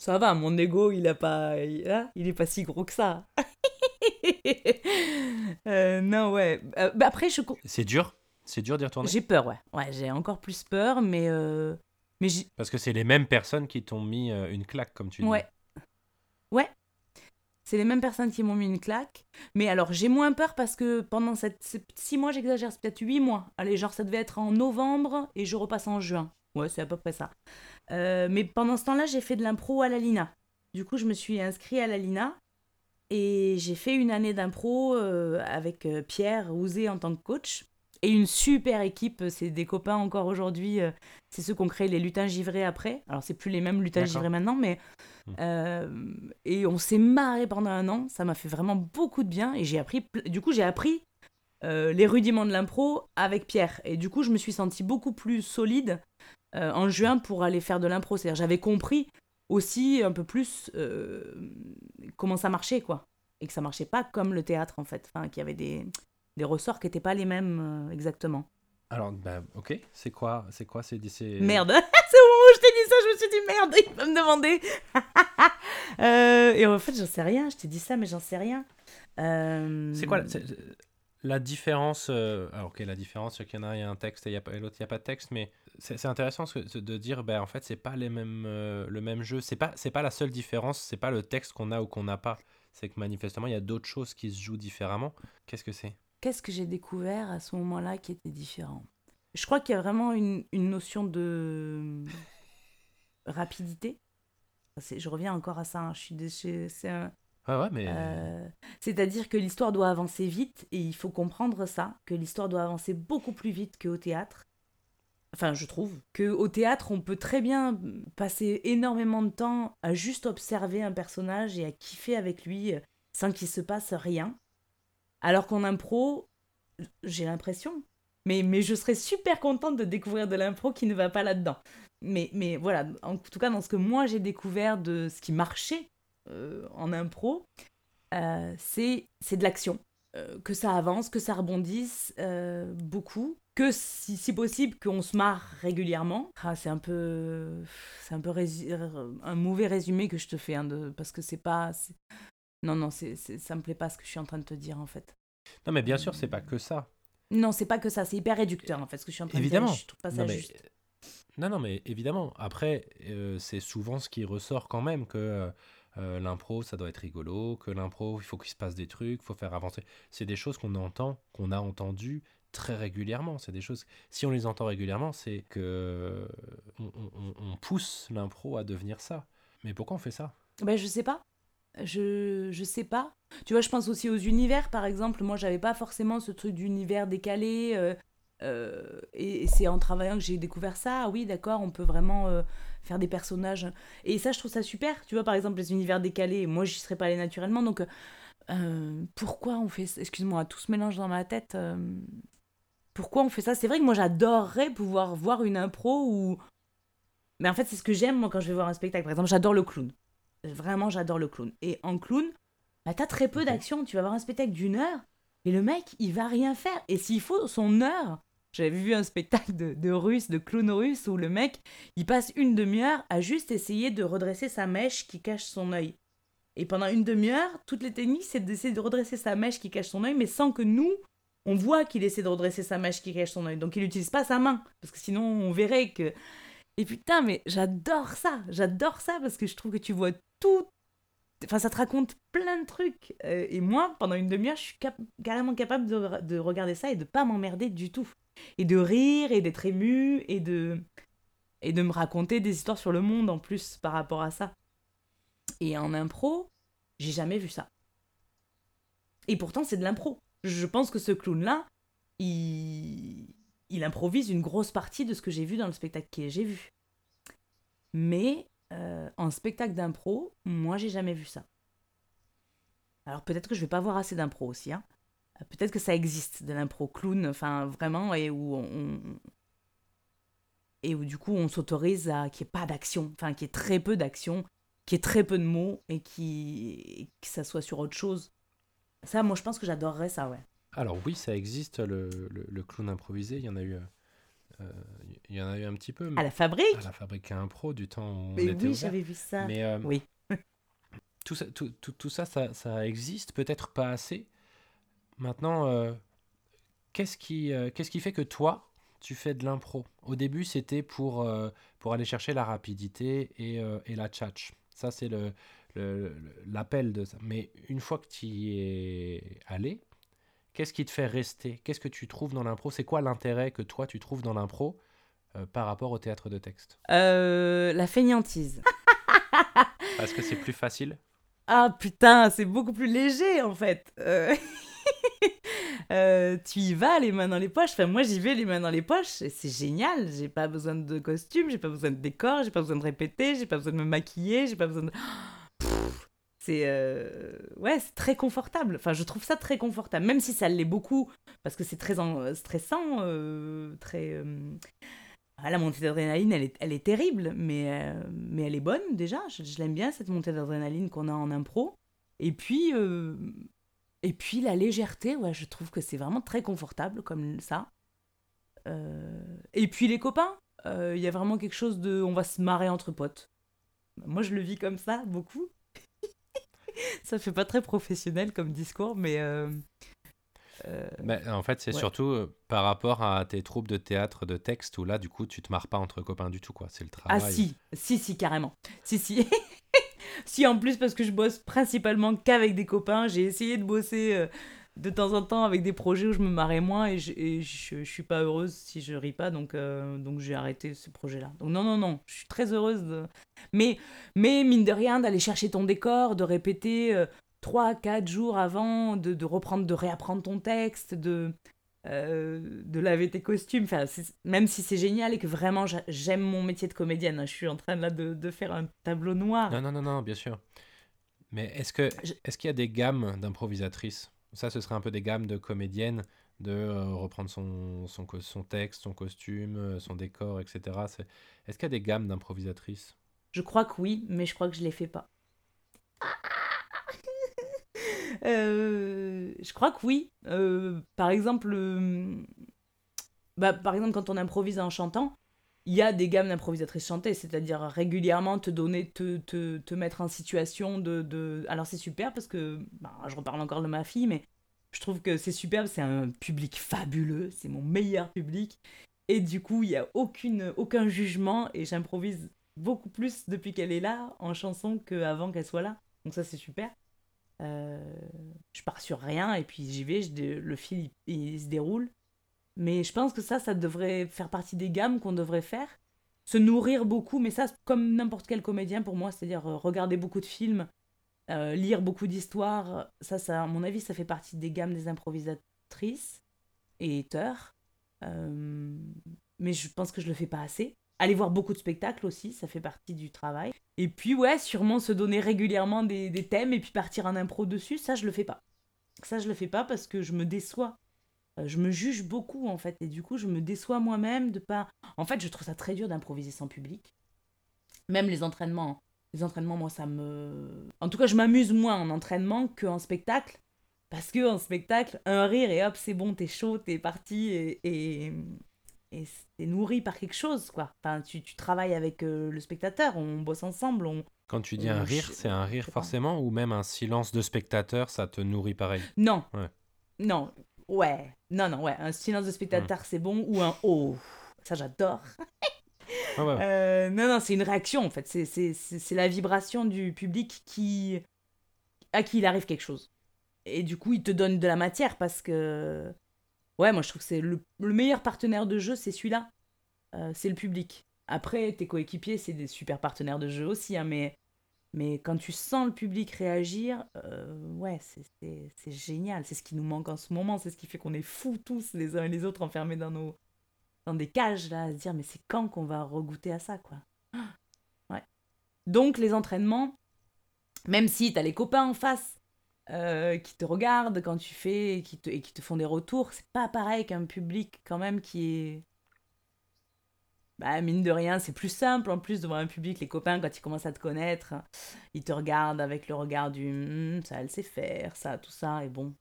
Ça va, mon ego, il a pas, il, hein, il est pas si gros que ça. Euh, non, ouais. Euh, bah après, je, C'est dur? C'est dur d'y retourner? J'ai peur, ouais. Ouais, j'ai encore plus peur, mais, euh, mais Parce que c'est les mêmes personnes qui t'ont mis une claque comme tu dis. ouais, ouais. C'est les mêmes personnes qui m'ont mis une claque. Mais alors, j'ai moins peur parce que pendant cette, ces six mois, j'exagère, c'est peut-être huit mois. Allez, genre, ça devait être en novembre et je repasse en juin. Ouais, c'est à peu près ça. Euh, mais pendant ce temps-là, j'ai fait de l'impro à la Lina. Du coup, je me suis inscrit à la Lina et j'ai fait une année d'impro euh, avec euh, Pierre Ouzé en tant que coach et une super équipe. C'est des copains encore aujourd'hui. euh, c'est ceux qui ont créé les lutins givrés après. Alors, c'est plus les mêmes lutins givrés maintenant, mais. Hmm. et on s'est marré pendant un an. Ça m'a fait vraiment beaucoup de bien et j'ai appris. Du coup, j'ai appris euh, les rudiments de l'impro avec Pierre. Et du coup, je me suis sentie beaucoup plus solide euh, en juin pour aller faire de l'impro. C'est-à-dire, j'avais compris aussi un peu plus euh, comment ça marchait, quoi. Et que ça marchait pas comme le théâtre, en fait. Enfin, qu'il y avait des, des ressorts qui n'étaient pas les mêmes exactement. Alors, bah, ok, c'est quoi C'est quoi C'est c'est- Merde, c'est au moment où je t'ai dit ça, je me suis dit merde, il va me demander. Euh, et en fait, j'en sais rien, je t'ai dit ça, mais j'en sais rien. Euh, C'est quoi c'est- la différence euh, Alors, la différence, qu'il y en a un, il y a un texte et il l'autre, il n'y a pas de texte, mais c'est intéressant de dire, ben, en fait, c'est pas les mêmes, euh, le même jeu. C'est pas, pas la seule différence, c'est pas le texte qu'on a ou qu'on n'a pas. C'est que manifestement, il y a d'autres choses qui se jouent différemment. Qu'est-ce que c'est? Qu'est-ce que j'ai découvert à ce moment-là qui était différent? Je crois qu'il y a vraiment une, une notion de rapidité. C'est- Je reviens encore à ça, hein, je suis Ouais, mais. Euh, C'est-à-dire que l'histoire doit avancer vite et il faut comprendre ça, que l'histoire doit avancer beaucoup plus vite qu'au théâtre. Enfin, je trouve que au théâtre, on peut très bien passer énormément de temps à juste observer un personnage et à kiffer avec lui euh, sans qu'il se passe rien. Alors qu'en impro, j'ai l'impression, mais, mais je serais super contente de découvrir de l'impro qui ne va pas là-dedans. Mais, mais voilà, en tout cas, dans ce que moi j'ai découvert de ce qui marchait en impro, euh, c'est c'est de l'action. Euh, que ça avance, que ça rebondisse euh, beaucoup, que si, si possible qu'on se marre régulièrement. Ah, c'est un peu c'est un peu un mauvais résumé que je te fais hein, de, parce que c'est pas non non c'est c'est- ça me plaît pas ce que je suis en train de te dire en fait. Non, mais bien sûr, c'est pas que ça. Non c'est pas que ça c'est hyper réducteur en fait ce que je suis en train Évidemment. de dire. Je trouve pas ça non, mais... juste. non, non, mais évidemment. Après, euh, c'est souvent ce qui ressort quand même que euh, l'impro, ça doit être rigolo, que l'impro, il faut qu'il se passe des trucs, il faut faire avancer. C'est des choses qu'on entend, qu'on a entendues très régulièrement. C'est des choses. Si on les entend régulièrement, c'est que on pousse l'impro à devenir ça. Mais pourquoi on fait ça? Ben, je sais pas. Je, je sais pas. Tu vois, je pense aussi aux univers, par exemple. Moi, j'avais pas forcément ce truc d'univers décalé. euh, euh, et et c'est en travaillant que j'ai découvert ça. Ah oui, d'accord, on peut vraiment euh, faire des personnages. Et ça, je trouve ça super. Tu vois, par exemple, les univers décalés, moi, j'y serais pas allée naturellement. Donc, euh, pourquoi on fait ça? Excuse-moi, tout se mélange dans ma tête. pourquoi on fait ça? C'est vrai que moi, j'adorerais pouvoir voir une impro où. Mais en fait, c'est ce que j'aime, moi, quand je vais voir un spectacle. Par exemple, j'adore le clown. Vraiment, j'adore le clown. Et en clown, bah, t'as très peu d'action. Tu vas voir un spectacle d'une heure et le mec, il va rien faire. Et s'il faut son heure, j'avais vu un spectacle de, de russe, de clown russe, où le mec, il passe une demi-heure à juste essayer de redresser sa mèche qui cache son œil. Et pendant une demi-heure, toutes les techniques, c'est d'essayer de redresser sa mèche qui cache son œil, mais sans que nous, on voit qu'il essaie de redresser sa mèche qui cache son œil. Donc il n'utilise pas sa main, parce que sinon on verrait que... Et putain, mais j'adore ça, j'adore ça, parce que je trouve que tu vois tout... Enfin, ça te raconte plein de trucs. Euh, et moi, pendant une demi-heure, je suis carrément capable de, de regarder ça et de pas m'emmerder du tout. Et de rire, et d'être ému, et de... Et de me raconter des histoires sur le monde en plus par rapport à ça. Et en impro, j'ai jamais vu ça. Et pourtant, c'est de l'impro. Je pense que ce clown-là, il... il improvise une grosse partie de ce que j'ai vu dans le spectacle que j'ai vu. Mais euh, en spectacle d'impro, moi, j'ai jamais vu ça. Alors peut-être que je vais pas voir assez d'impro aussi. Hein. Peut-être que ça existe de l'impro clown, enfin vraiment, et où on, et où du coup on s'autorise à qu'il n'y ait pas d'action, enfin qu'il y ait très peu d'action, qu'il y ait très peu de mots et qui que ça soit sur autre chose. Ça, moi je pense que j'adorerais ça, ouais. Alors oui, ça existe, le, le- le clown improvisé. Il y en a eu, euh, il y en a eu un petit peu À la fabrique? à la fabrique à impro du temps où on Mais était oui, j'avais vu ça. Mais euh, Oui. tout, ça, tout, tout- tout ça, ça, ça existe, peut-être pas assez. Maintenant, euh, qu'est-ce qui, euh, qu'est-ce qui fait que toi, tu fais de l'impro? Au début, c'était pour, euh, pour aller chercher la rapidité et, euh, et la tchatch. Ça, c'est le, le- le- l'appel de ça. Mais une fois que tu y es allé, qu'est-ce qui te fait rester? Qu'est-ce que tu trouves dans l'impro? C'est quoi l'intérêt que toi, tu trouves dans l'impro euh, par rapport au théâtre de texte? Euh, la feignantise. Parce que c'est plus facile? Ah putain, c'est beaucoup plus léger en fait. Euh, euh, tu y vas les mains dans les poches. Enfin, moi j'y vais les mains dans les poches c'est génial. J'ai pas besoin de costume, j'ai pas besoin de décor, j'ai pas besoin de répéter, j'ai pas besoin de me maquiller, j'ai pas besoin de. C'est euh, ouais, c'est très confortable. Enfin, je trouve ça très confortable, même si ça l'est beaucoup parce que c'est très en- stressant, euh, très. euh, ah, la montée d'adrénaline, elle est, elle est terrible, mais, euh, mais elle est bonne déjà. Je, je l'aime bien, cette montée d'adrénaline qu'on a en impro. Et puis, euh, et puis la légèreté, ouais, je trouve que c'est vraiment très confortable comme ça. Euh, et puis les copains, euh, il y a vraiment quelque chose de... On va se marrer entre potes. Moi, je le vis comme ça, beaucoup. ça fait pas très professionnel comme discours, mais... euh, en fait, c'est Ouais. surtout par rapport à tes troupes de théâtre de texte où là, du coup, tu te marres pas entre copains du tout, quoi. C'est le Ah travail. si, si, si, carrément. Si, si. si, en plus, parce que je bosse principalement qu'avec des copains, j'ai essayé de bosser euh, de temps en temps avec des projets où je me marrais moins et je, et je, je suis pas heureuse si je ris pas, donc, euh, donc j'ai arrêté ce projet-là. Donc non, non, non, je suis très heureuse. Mais, mais mine de rien, d'aller chercher ton décor, de répéter euh, 3, 4 jours avant, de, de reprendre, de réapprendre ton texte, de... euh, de laver tes costumes, enfin, même si c'est génial et que vraiment j'a- j'aime mon métier de comédienne, hein, je suis en train là de, de faire un tableau noir. Non, non, non, non, bien sûr. Mais est-ce que Je- est-ce qu'il y a des gammes d'improvisatrices? Ça, ce serait un peu des gammes de comédiennes, de euh, reprendre son, son, texte, son costume, euh, son décor, etc. Est-ce qu'il y a des gammes d'improvisatrices? Je crois que oui, mais je crois que je les fais pas. Euh, je crois que oui. Euh, par exemple, euh, bah, par exemple, quand on improvise en chantant, il y a des gammes d'improvisatrices chantées, c'est-à-dire régulièrement te donner, te, te, te mettre en situation de. de... Alors c'est super parce que, bah, je reparle encore de ma fille, mais je trouve que c'est superbe, c'est un public fabuleux, c'est mon meilleur public. Et du coup, il n'y a aucune, aucun jugement et j'improvise beaucoup plus depuis qu'elle est là en chanson qu'avant qu'elle soit là. Donc ça, c'est super. Euh, je pars sur rien et puis j'y vais, le fil il, il se déroule. Mais je pense que ça, ça devrait faire partie des gammes qu'on devrait faire. Se nourrir beaucoup, mais ça, comme n'importe quel comédien pour moi, c'est-à-dire euh, regarder beaucoup de films, euh, lire beaucoup d'histoires, ça, ça, à mon avis, ça fait partie des gammes des improvisatrices et auteurs. Euh, mais je pense que je le fais pas assez. Aller voir beaucoup de spectacles aussi, ça fait partie du travail. Et puis ouais, sûrement se donner régulièrement des, thèmes et puis partir en impro dessus, ça je le fais pas. Ça je le fais pas parce que je me déçois. Euh, Je me juge beaucoup en fait et du coup je me déçois moi-même de pas. En fait, je trouve ça très dur d'improviser sans public. Même les entraînements Les entraînements, moi, ça me. En tout cas, je m'amuse moins en entraînement qu'en spectacle. Parce que en spectacle, un rire et hop, c'est bon, t'es chaud, t'es parti et, et t'es nourri par quelque chose, quoi. Enfin, tu, tu travailles avec euh, le spectateur, on bosse ensemble, on, Quand tu dis un rire, c'est un rire forcément ou même un silence de spectateur, ça te nourrit pareil? Non. Ouais. Non. Ouais. Non, non, ouais. Un silence de spectateur, Hmm. c'est bon. Ou un oh. Ça, j'adore. Ouais. Euh, non, non, c'est une réaction, en fait. C'est- C'est c'est- c'est la vibration du public qui... à qui il arrive quelque chose. Et du coup, il te donne de la matière parce que... Ouais, moi, je trouve que c'est le, le meilleur partenaire de jeu, c'est celui-là. Euh, c'est le public. Après, tes coéquipiers, c'est des super partenaires de jeu aussi, hein, mais... Mais quand tu sens le public réagir, euh, ouais, c'est- génial. C'est ce qui nous manque en ce moment. C'est ce qui fait qu'on est fous tous, les uns et les autres, enfermés dans nos dans des cages, là, à se dire, mais c'est quand qu'on va regoûter à ça, quoi? Ouais. Donc, les entraînements, même si t'as les copains en face euh, qui te regardent quand tu fais et qui te, et qui te font des retours, c'est pas pareil qu'un public, quand même, qui est bah, mine de rien, c'est plus simple en plus devant un public. Les copains, quand ils commencent à te connaître, ils te regardent avec le regard du Hum, ça, elle sait faire, ça, tout ça. Et bon,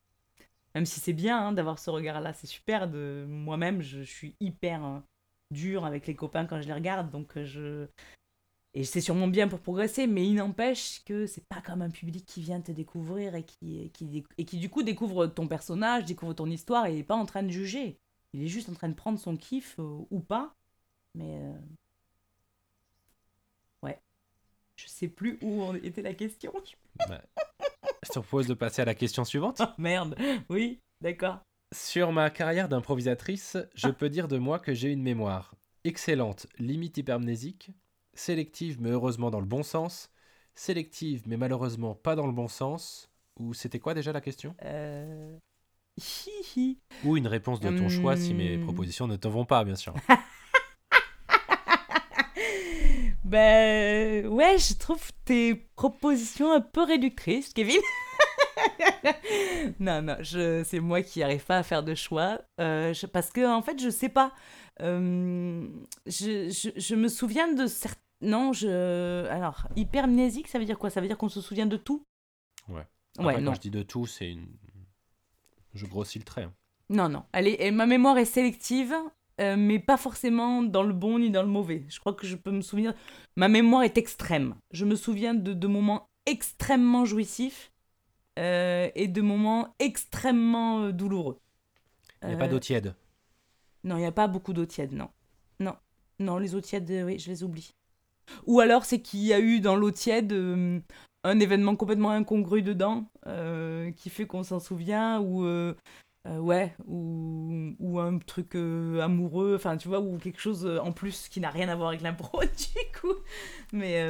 même si c'est bien hein, d'avoir ce regard-là, c'est super. De moi-même, je, suis hyper euh, dur avec les copains quand je les regarde, donc euh, je et c'est sûrement bien pour progresser, mais il n'empêche que c'est pas comme un public qui vient te découvrir et qui, qui, et qui du coup découvre ton personnage, découvre ton histoire et il est pas en train de juger. Il est juste en train de prendre son kiff euh, ou pas. Mais. euh, Ouais. Je sais plus où en était la question. Bah, je te propose de passer à la question suivante? Ah, merde. Oui, d'accord. Sur ma carrière d'improvisatrice, je peux dire de moi que j'ai une mémoire excellente, limite hypermnésique, sélective mais heureusement dans le bon sens, sélective mais malheureusement pas dans le bon sens, ou c'était quoi déjà la question? Euh... hi, hi. Ou une réponse de ton choix si mes Hum. propositions ne te vont pas, bien sûr. Ben ouais, je trouve tes propositions un peu réductrices, Kevin. non, non, je, c'est moi qui n'arrive pas à faire de choix. euh, je- parce que, en fait, je sais pas. Euh, je, je, je me souviens de certains. Non, je. Alors, hypermnésique, ça veut dire quoi? Ça veut dire qu'on se souvient de tout? Ouais. Ouais, Après, non. quand je dis de tout, c'est une. Je grossis le trait. hein. Non, non. Elle est, ma mémoire est sélective, euh, mais pas forcément dans le bon ni dans le mauvais. Je crois que je peux me souvenir. Ma mémoire est extrême. Je me souviens de, de moments extrêmement jouissifs euh, et de moments extrêmement euh, douloureux. Il n'y a pas d'eau tiède? Non, il n'y a pas beaucoup d'eau tiède, non. Non, non, les eaux tièdes, oui, je les oublie. Ou alors, c'est qu'il y a eu dans l'eau tiède euh, un événement complètement incongru dedans, euh, qui fait qu'on s'en souvient, ou... euh, ouais, ou, ou un truc amoureux, enfin, tu vois, ou quelque chose en plus qui n'a rien à voir avec l'impro, du coup. Mais...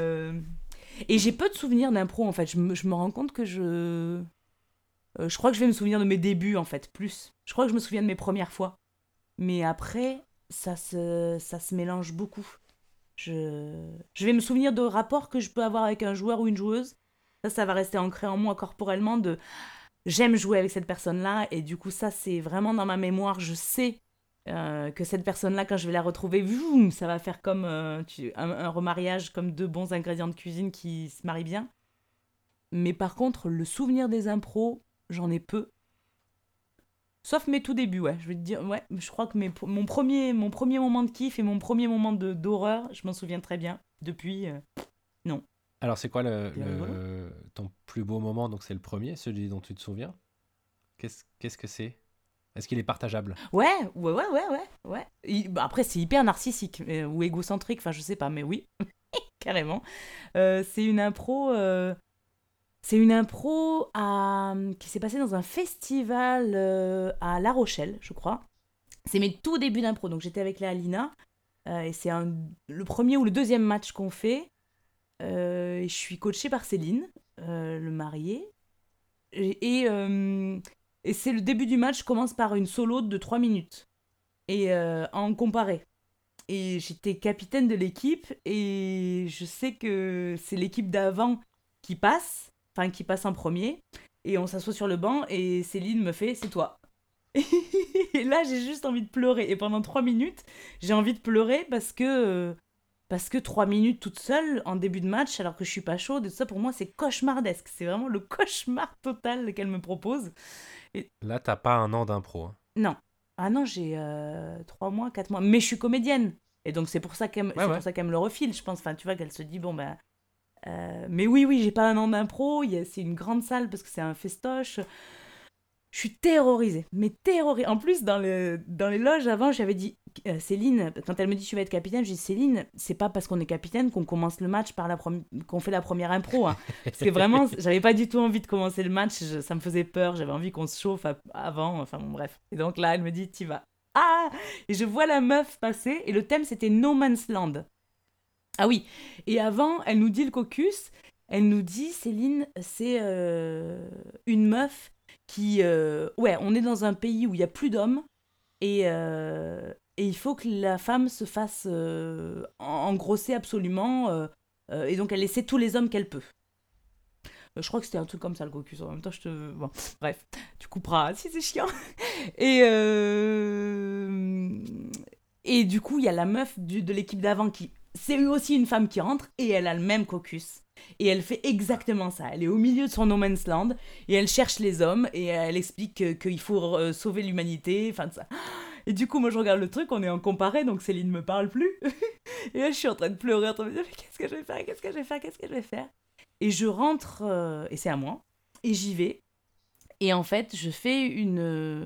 Et j'ai peu de souvenirs d'impro, en fait. Je me, je me rends compte que je... je crois que je vais me souvenir de mes débuts, en fait, plus. Je crois que je me souviens de mes premières fois. Mais après, ça se, ça se mélange beaucoup. Je, vais me souvenir de rapports que je peux avoir avec un joueur ou une joueuse. Ça, ça va rester ancré en moi corporellement de j'aime jouer avec cette personne-là. Et du coup, ça, c'est vraiment dans ma mémoire. Je sais euh, que cette personne-là, quand je vais la retrouver, ça va faire comme euh, un, un remariage, comme deux bons ingrédients de cuisine qui se marient bien. Mais par contre, le souvenir des impros, j'en ai peu. Sauf mes tout débuts, ouais. Je vais te dire, ouais, je crois que mes, mon, premier, mon premier moment de kiff et mon premier moment de- d'horreur, je m'en souviens très bien. Depuis, euh, Alors, c'est quoi le, Bien le- ton plus beau moment? Donc, c'est le premier, celui dont tu te souviens? Qu'est-ce qu'est-ce que c'est? Est-ce qu'il est partageable? Ouais, ouais, ouais, ouais, ouais. ouais. Il- bah, après, c'est hyper narcissique euh, ou égocentrique, enfin, je sais pas, mais oui, carrément. Euh, c'est une impro. C'est une impro qui s'est passée dans un festival euh, à La Rochelle, je crois. C'est mes tout débuts d'impro. Donc j'étais avec la Alina. euh, et c'est le premier ou le deuxième match qu'on fait. Euh, je suis coachée par Céline, le marié. Et, c'est le début du match commence par une solo de 3 minutes. Et en comparé. Et j'étais capitaine de l'équipe et je sais que c'est l'équipe d'avant qui passe, enfin qui passe en premier. Et on s'assoit sur le banc et Céline me fait c'est toi. et là j'ai juste envie de pleurer. Et pendant 3 minutes j'ai envie de pleurer parce que parce que trois minutes toute seule en début de match, alors que je suis pas chaude, et tout ça pour moi c'est cauchemardesque. C'est vraiment le cauchemar total qu'elle me propose. Et... Là, t'as pas un an d'impro. Hein. Non. Ah non, j'ai euh, trois mois, quatre mois. Mais je suis comédienne. Et donc c'est pour ça qu'elle me le refile, je pense. Enfin, tu vois, qu'elle se dit, bon, ben. Mais oui, oui, j'ai pas un an d'impro. C'est une grande salle parce que c'est un festoche. Je suis terrorisée, mais terrorisée. En plus, dans, le, dans les loges avant, j'avais dit, euh, Céline, quand elle me dit tu vas être capitaine, je dis Céline, c'est pas parce qu'on est capitaine qu'on commence le match par la qu'on fait la première impro. Hein. Parce que vraiment, j'avais pas du tout envie de commencer le match, ça me faisait peur, j'avais envie qu'on se chauffe avant, enfin bon, bref. Et donc là, elle me dit, tu vas. Ah Et je vois la meuf passer, et le thème c'était No Man's Land. Ah oui, et avant, elle nous dit le caucus, elle nous dit, Céline, c'est euh, une meuf qui... Euh, ouais, on est dans un pays où il y a plus d'hommes, et, et il faut que la femme se fasse euh, engrosser absolument, euh, euh, et donc elle essaie tous les hommes qu'elle peut. Je crois que c'était un truc comme ça le caucus. En même temps, je te. Bon, bref, tu couperas si c'est chiant. Et, et du coup, il y a la meuf de l'équipe d'avant qui. C'est aussi une femme qui rentre et elle a le même caucus. Et elle fait exactement ça. Elle est au milieu de son no man's land et elle cherche les hommes et elle explique qu'il faut sauver l'humanité. Enfin, ça. Et du coup, moi, je regarde le truc, on est en comparé, donc Céline me parle plus. et là, je suis en train de pleurer, en train de me dire, mais qu'est-ce que je vais faire Qu'est-ce que je vais faire Qu'est-ce que je vais faire? Et je rentre, euh, et c'est à moi, et j'y vais. Et en fait, je fais une. Euh,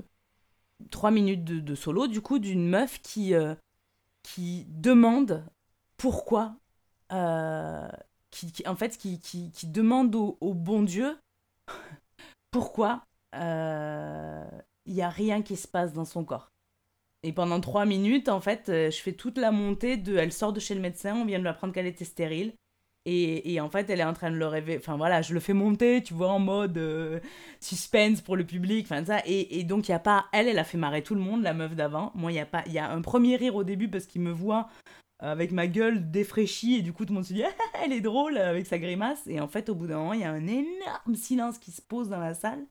trois minutes de, solo, du coup, d'une meuf qui, euh, qui demande pourquoi. Qui, en fait, qui, qui, qui demande au, bon Dieu pourquoi il n'y a rien qui se passe dans son corps. Et pendant trois minutes, en fait, euh, je fais toute la montée de. Elle sort de chez le médecin, on vient de lui apprendre qu'elle était stérile. Et, et, en fait, elle est en train de le rêver. Enfin voilà, je le fais monter, tu vois, en mode euh, suspense pour le public. Enfin ça. Et, et donc, il n'y a pas. Elle, elle a fait marrer tout le monde, la meuf d'avant. Moi, il y a pas. Il y a un premier rire au début parce qu'il me voit avec ma gueule défraîchie. Et du coup, tout le monde se dit, ah, elle est drôle avec sa grimace. Et en fait, au bout d'un moment, il y a un énorme silence qui se pose dans la salle.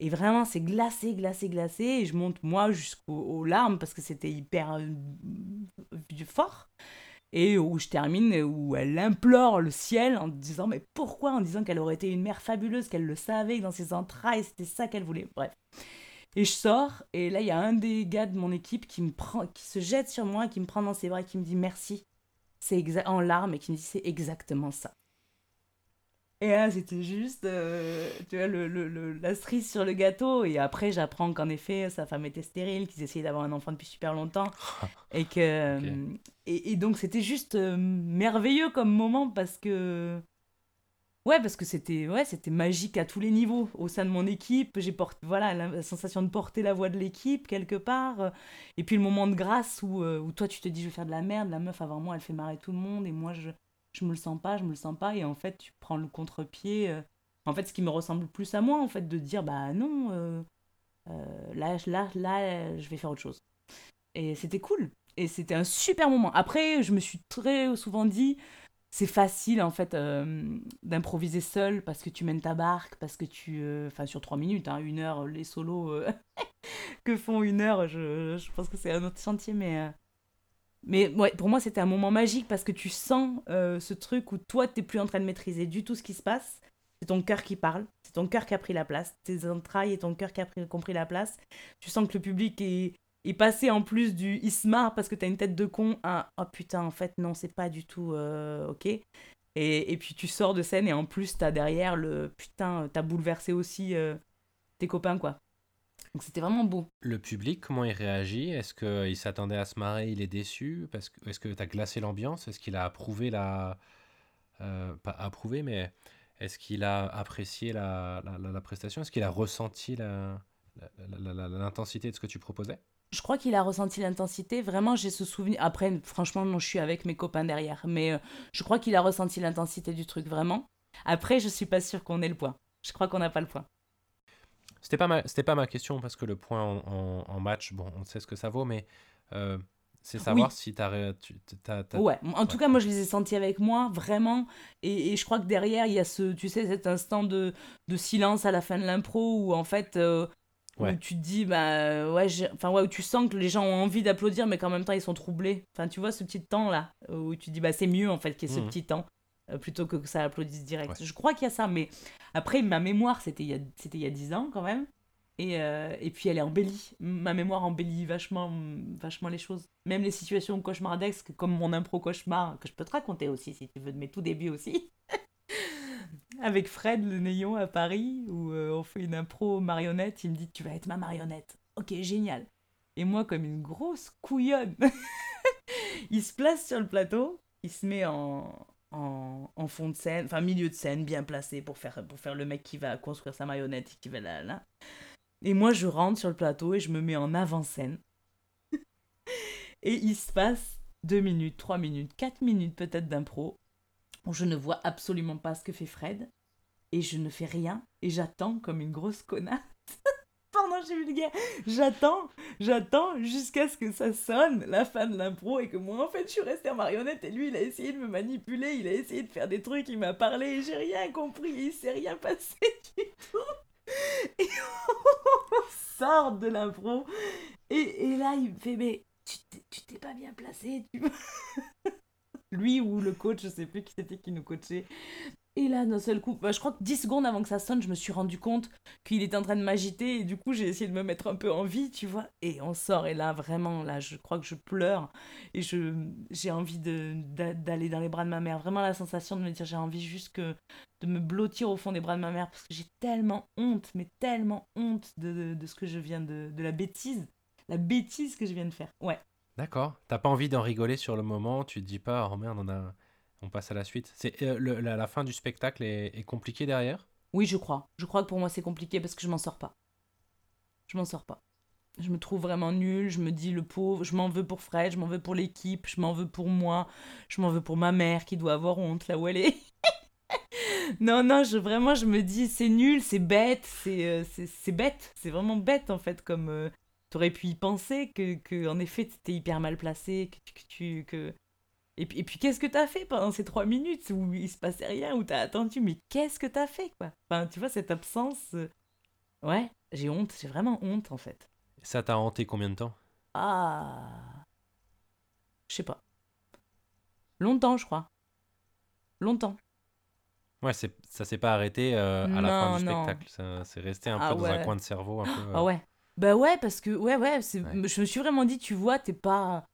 Et vraiment, c'est glacé, glacé, glacé. Et je monte, moi, jusqu'aux larmes parce que c'était hyper euh, fort. Et où je termine, où elle implore le ciel en disant Mais pourquoi? En disant qu'elle aurait été une mère fabuleuse, qu'elle le savait, dans ses entrailles, c'était ça qu'elle voulait. Bref. Et je sors, et là, il y a un des gars de mon équipe qui me prend, qui se jette sur moi, qui me prend dans ses bras, et qui me dit merci. C'est en larmes, et qui me dit C'est exactement ça. Et là, c'était juste, euh, tu vois, le, le, la cerise sur le gâteau. Et après, j'apprends qu'en effet, sa femme était stérile, qu'ils essayaient d'avoir un enfant depuis super longtemps. et que. Euh, et, et, donc, c'était juste euh, merveilleux comme moment parce que. Ouais, parce que c'était ouais, c'était magique à tous les niveaux. Au sein de mon équipe, j'ai porté voilà, la, sensation de porter la voix de l'équipe quelque part. Et puis le moment de grâce où, où toi, tu te dis, je vais faire de la merde. La meuf, avant moi, elle fait marrer tout le monde. Et moi, je je me le sens pas, je me le sens pas, et en fait, tu prends le contre-pied. Euh. En fait, ce qui me ressemble plus à moi, en fait, de dire, bah non, euh, euh, là, là, là, je vais faire autre chose. Et c'était cool. Et c'était un super moment. Après, je me suis très souvent dit, c'est facile, en fait, d'improviser seul parce que tu mènes ta barque, parce que tu... Enfin, sur trois minutes, hein, une heure, les solos que font une heure, je, pense que c'est un autre chantier, mais mais ouais, pour moi, c'était un moment magique parce que tu sens euh, ce truc où toi, tu n'es plus en train de maîtriser du tout ce qui se passe. C'est ton cœur qui parle, c'est ton cœur qui a pris la place, tes entrailles et ton cœur qui a pris, compris la place. Tu sens que le public est, est passé en plus du il se marre parce que tu as une tête de con à oh putain, en fait, non, c'est pas du tout euh, ok. Et, et, puis tu sors de scène et en plus, tu as derrière le putain, t'as bouleversé aussi euh, tes copains, quoi. Donc c'était vraiment beau. Le public, comment il réagit? Est-ce qu'il s'attendait à se marrer Il est déçu? Est-ce que tu as glacé l'ambiance? Est-ce qu'il a approuvé la. Euh, pas approuvé, mais est-ce qu'il a apprécié la, la, prestation? Est-ce qu'il a ressenti l'intensité de ce que tu proposais? Je crois qu'il a ressenti l'intensité. Vraiment, j'ai ce souvenir. Après, franchement, non, je suis avec mes copains derrière. Mais euh, je crois qu'il a ressenti l'intensité du truc, vraiment. Après, je suis pas sûre qu'on ait le point. Je crois qu'on n'a pas le point. C'était pas, ma, pas ma question parce que le point en, match, bon, on sait ce que ça vaut, mais euh, c'est savoir si tu as, Ouais, en tout cas, moi je les ai sentis avec moi, vraiment. Et, je crois que derrière, il y a ce, tu sais, cet instant de, de silence à la fin de l'impro où en fait. Euh, Ouais. Où tu te dis, bah ouais, j'ai- enfin ouais, où tu sens que les gens ont envie d'applaudir, mais qu'en même temps ils sont troublés. Enfin, tu vois ce petit temps là, où tu dis, bah c'est mieux en fait qu'il y ait ce Mhm. petit temps, euh, plutôt que que ça applaudisse direct. Ouais. Je crois qu'il y a ça, mais après, ma mémoire, c'était il y a, c'était il y a 10 ans quand même. Et, euh, et puis elle est embellie. Ma mémoire embellit vachement, vachement les choses. Même les situations cauchemardesques, comme mon impro cauchemar, que je peux te raconter aussi si tu veux, de mes tout débuts aussi. Avec Fred le néon à Paris, où euh, on fait une impro marionnette. Il me dit Tu vas être ma marionnette. Ok, génial. Et moi, comme une grosse couillonne, il se place sur le plateau, il se met en, en, fond de scène, enfin milieu de scène, bien placé pour faire, pour faire le mec qui va construire sa marionnette et qui va là, là. Et moi, je rentre sur le plateau et je me mets en avant-scène. et il se passe deux minutes, trois minutes, quatre minutes peut-être d'impro je ne vois absolument pas ce que fait Fred et je ne fais rien et j'attends comme une grosse connasse. Pardon, j'ai vulgaire. J'attends, j'attends jusqu'à ce que ça sonne la fin de l'impro et que moi en fait je suis restée en marionnette et lui il a essayé de me manipuler, il a essayé de faire des trucs, il m'a parlé et j'ai rien compris, il s'est rien passé du tout. Et on sort de l'impro et, et là il me fait mais tu t'es- tu t'es pas bien placé, tu lui ou le coach, je sais plus qui c'était qui nous coachait. Et là, d'un seul coup, bah, je crois que 10 secondes avant que ça sonne, je me suis rendu compte qu'il était en train de m'agiter et du coup, j'ai essayé de me mettre un peu en vie, tu vois. Et on sort et là, vraiment, là, je crois que je pleure et je j'ai envie de d'a- d'aller dans les bras de ma mère. Vraiment la sensation de me dire, j'ai envie juste que de me blottir au fond des bras de ma mère parce que j'ai tellement honte, mais tellement honte de, de, de ce que je viens de... de la bêtise. La bêtise que je viens de faire. Ouais. D'accord. T'as pas envie d'en rigoler sur le moment, tu te dis pas, oh merde, on, a... on passe à la suite. C'est euh, la, fin du spectacle est, compliquée derrière? Oui, je crois. Je crois que pour moi, c'est compliqué parce que je m'en sors pas. Je m'en sors pas. Je me trouve vraiment nulle. Je me dis, le pauvre, je m'en veux pour Fred, je m'en veux pour l'équipe, je m'en veux pour moi, je m'en veux pour ma mère qui doit avoir honte là où elle est. non, non, vraiment, je me dis, c'est nul, c'est bête, c'est euh, bête. C'est vraiment bête en fait. Comme euh, t'aurais pu y penser que, que en effet, t'étais hyper mal placé, que, que tu. Que... Et puis, et puis qu'est-ce que t'as fait pendant ces trois minutes où il se passait rien, où t'as attendu? Mais qu'est-ce que t'as fait, quoi? Enfin, tu vois, cette absence... euh, Ouais, j'ai honte, j'ai vraiment honte, en fait. Ça t'a hanté combien de temps? Ah... Je sais pas. Longtemps, je crois. Longtemps. Ouais, ça s'est pas arrêté euh, à la fin du non. spectacle. C'est resté un Ah peu dans un coin de cerveau. Un peu, euh, Ah ouais. Bah ouais, parce que... Ouais, ouais, c'est... Ouais. je me suis vraiment dit, tu vois, t'es pas...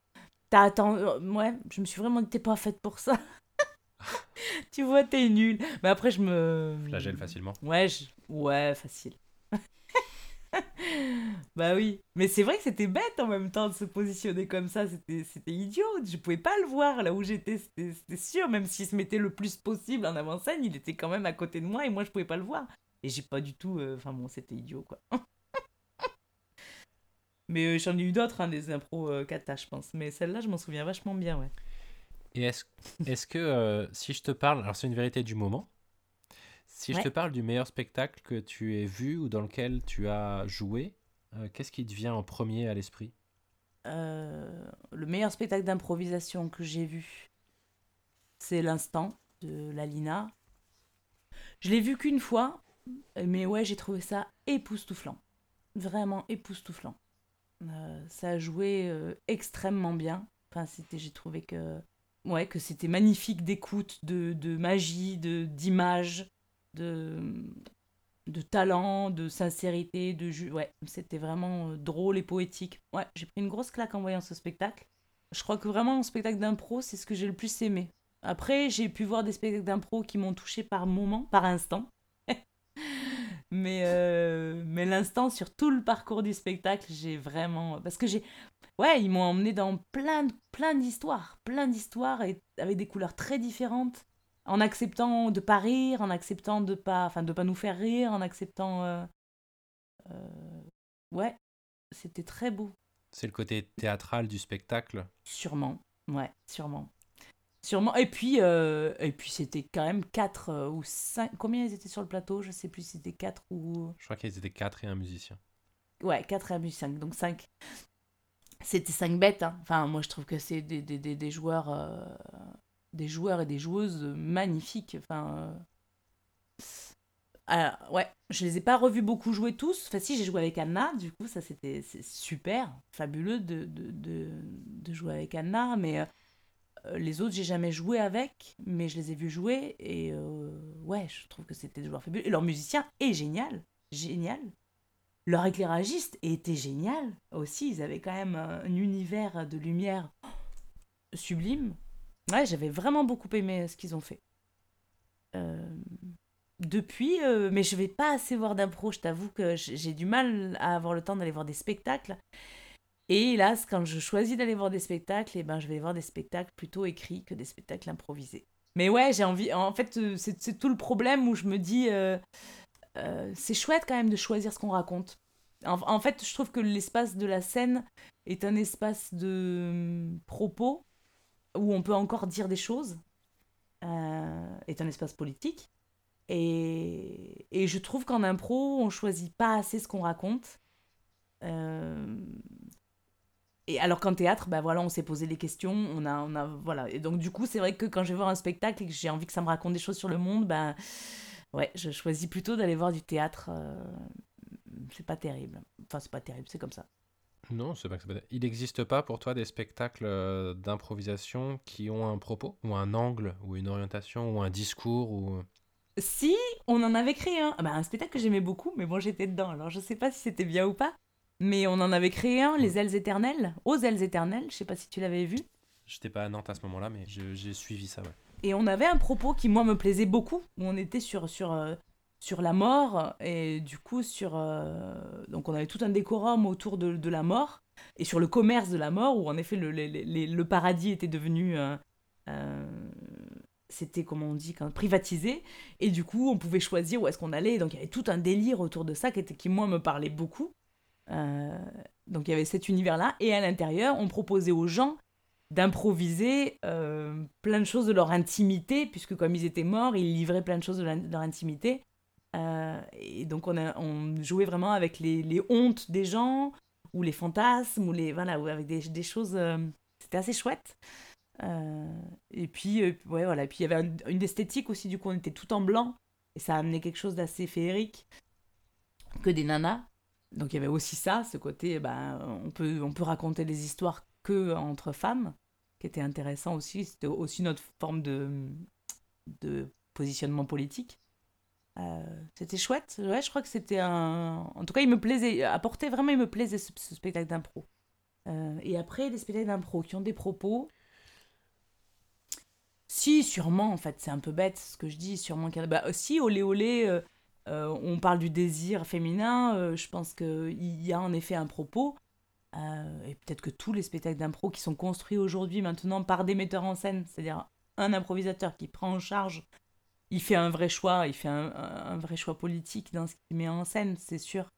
T'as attendu... Ouais, je me suis vraiment dit, t'es pas faite pour ça. tu vois, t'es nulle. Mais après, je me... Flagelle facilement. Ouais, je- ouais, facile. bah oui. Mais c'est vrai que c'était bête en même temps de se positionner comme ça. C'était, c'était idiot. Je pouvais pas le voir là où j'étais. C'était, c'était sûr. Même s'il se mettait le plus possible en avant-scène, il était quand même à côté de moi et moi je pouvais pas le voir. Et j'ai pas du tout. euh, Enfin bon, c'était idiot quoi. Mais euh, j'en ai eu d'autres, hein, des impros euh, kata, je pense. Mais celle-là, je m'en souviens vachement bien, ouais. Et est-ce est que euh, si je te parle, alors c'est une vérité du moment, si je te parle du meilleur spectacle que tu aies vu ou dans lequel tu as joué, euh, qu'est-ce qui te vient en premier à l'esprit? Euh, le meilleur spectacle d'improvisation que j'ai vu, c'est l'instant de la Lina. Je l'ai vu qu'une fois, mais ouais, j'ai trouvé ça époustouflant. Vraiment époustouflant. Euh, ça a joué euh, extrêmement bien. Enfin, c'était, j'ai trouvé que, ouais, que c'était magnifique d'écoute, de, magie, de, d'image, de, de talent, de sincérité, de ouais, c'était vraiment euh, drôle et poétique. Ouais, j'ai pris une grosse claque en voyant ce spectacle. Je crois que vraiment un spectacle d'impro, c'est ce que j'ai le plus aimé. Après, j'ai pu voir des spectacles d'impro qui m'ont touché par moment, par instant. Mais euh, mais l'instant sur tout le parcours du spectacle, j'ai vraiment parce que j'ai ouais, ils m'ont emmené dans plein plein d'histoires, plein d'histoires et avec des couleurs très différentes en acceptant de pas rire, en acceptant de pas, enfin de pas nous faire rire, en acceptant, euh, euh, ouais, c'était très beau, C'est le côté théâtral du spectacle? sûrement, ouais, sûrement, sûrement. Et puis, euh, et puis c'était quand même quatre euh, ou cinq, combien ils étaient sur le plateau, je sais plus si c'était quatre ou, Je crois qu'ils étaient quatre et un musicien. ouais, quatre et un cinq, donc cinq. C'était cinq bêtes, hein. Enfin, moi je trouve que c'est des, des, des, des joueurs, euh, des joueurs et des joueuses magnifiques. Enfin, Alors, ouais, je les ai pas revus beaucoup jouer tous. Enfin, si, j'ai joué avec Anna, du coup, ça c'était super, fabuleux de, de, de, de jouer avec Anna, mais les autres, j'ai jamais joué avec, mais je les ai vus jouer, et euh, ouais, je trouve que c'était des joueurs fabuleux. Et leur musicien est génial, génial. Leur éclairagiste était génial aussi, ils avaient quand même un univers de lumière sublime. Ouais, j'avais vraiment beaucoup aimé ce qu'ils ont fait. Euh, depuis, euh, mais je vais pas assez voir d'impro, je t'avoue que j'ai du mal à avoir le temps d'aller voir des spectacles. Et hélas, quand je choisis d'aller voir des spectacles, eh ben, je vais voir des spectacles plutôt écrits que des spectacles improvisés. Mais ouais, j'ai envie. En fait, euh, c'est tout le problème où je me dis, c'est chouette quand même de choisir ce qu'on raconte. En, fait, je trouve que l'espace de la scène est un espace de hum, propos où on peut encore dire des choses, euh, est un espace politique. Et, et je trouve qu'en impro, on choisit pas assez ce qu'on raconte. Euh, et alors qu'en théâtre, bah voilà, on s'est posé les questions, on a, on a, voilà. Et donc du coup, c'est vrai que quand je vais voir un spectacle et que j'ai envie que ça me raconte des choses sur le monde, ben ouais, je choisis plutôt d'aller voir du théâtre. Euh, c'est pas terrible. Enfin, c'est pas terrible, c'est comme ça. Non, c'est pas que Il n'existe pas pour toi des spectacles euh, d'improvisation qui ont un propos, ou un angle, ou une orientation, ou un discours, ou... Si, on en avait créé un. Bah, un spectacle que j'aimais beaucoup, mais bon, j'étais dedans, alors je sais pas si c'était bien ou pas. Mais on en avait créé un, Les Ailes Éternelles, Aux Ailes Éternelles, je sais pas si tu l'avais vu. J'étais pas à Nantes à ce moment-là, mais j'ai suivi ça, ouais. Et on avait un propos qui, moi, me plaisait beaucoup, où on était sur, sur, euh, sur la mort et du coup sur euh, donc on avait tout un décorum autour de, de, la mort et sur le commerce de la mort où en effet le, le paradis était devenu euh, c'était comment on dit quand privatisé et du coup on pouvait choisir où est-ce qu'on allait donc il y avait tout un délire autour de ça qui était qui moi me parlait beaucoup donc il y avait cet univers là et à l'intérieur on proposait aux gens d'improviser plein de choses de leur intimité, puisque comme ils étaient morts, ils livraient plein de choses de leur intimité. Euh, et donc on, a, jouait vraiment avec les, hontes des gens, ou les fantasmes, ou les, voilà, avec des, choses... Euh, c'était assez chouette. Euh, et puis, ouais, voilà. Et puis il y avait une esthétique aussi, du coup on était tout en blanc, et ça amenait quelque chose d'assez féerique, que des nanas. Donc il y avait aussi ça, ce côté, ben, on, peut, on peut raconter des histoires que entre femmes, qui était intéressant aussi. C'était aussi notre forme de, de positionnement politique. Euh, c'était chouette. Ouais, je crois que c'était un. En tout cas, il me plaisait. Apporter vraiment, il me plaisait ce, spectacle d'impro. Euh, et après, les spectacles d'impro qui ont des propos. Si, sûrement, en fait, c'est un peu bête ce que je dis. Sûrement qu'il y a. Bah, si, olé olé, euh, on parle du désir féminin. je pense qu'il y a en effet un propos. et peut-être que tous les spectacles d'impro qui sont construits aujourd'hui, maintenant, par des metteurs en scène, c'est-à-dire un improvisateur qui prend en charge il fait un vrai choix, il fait un, vrai choix politique dans ce qu'il met en scène, c'est sûr.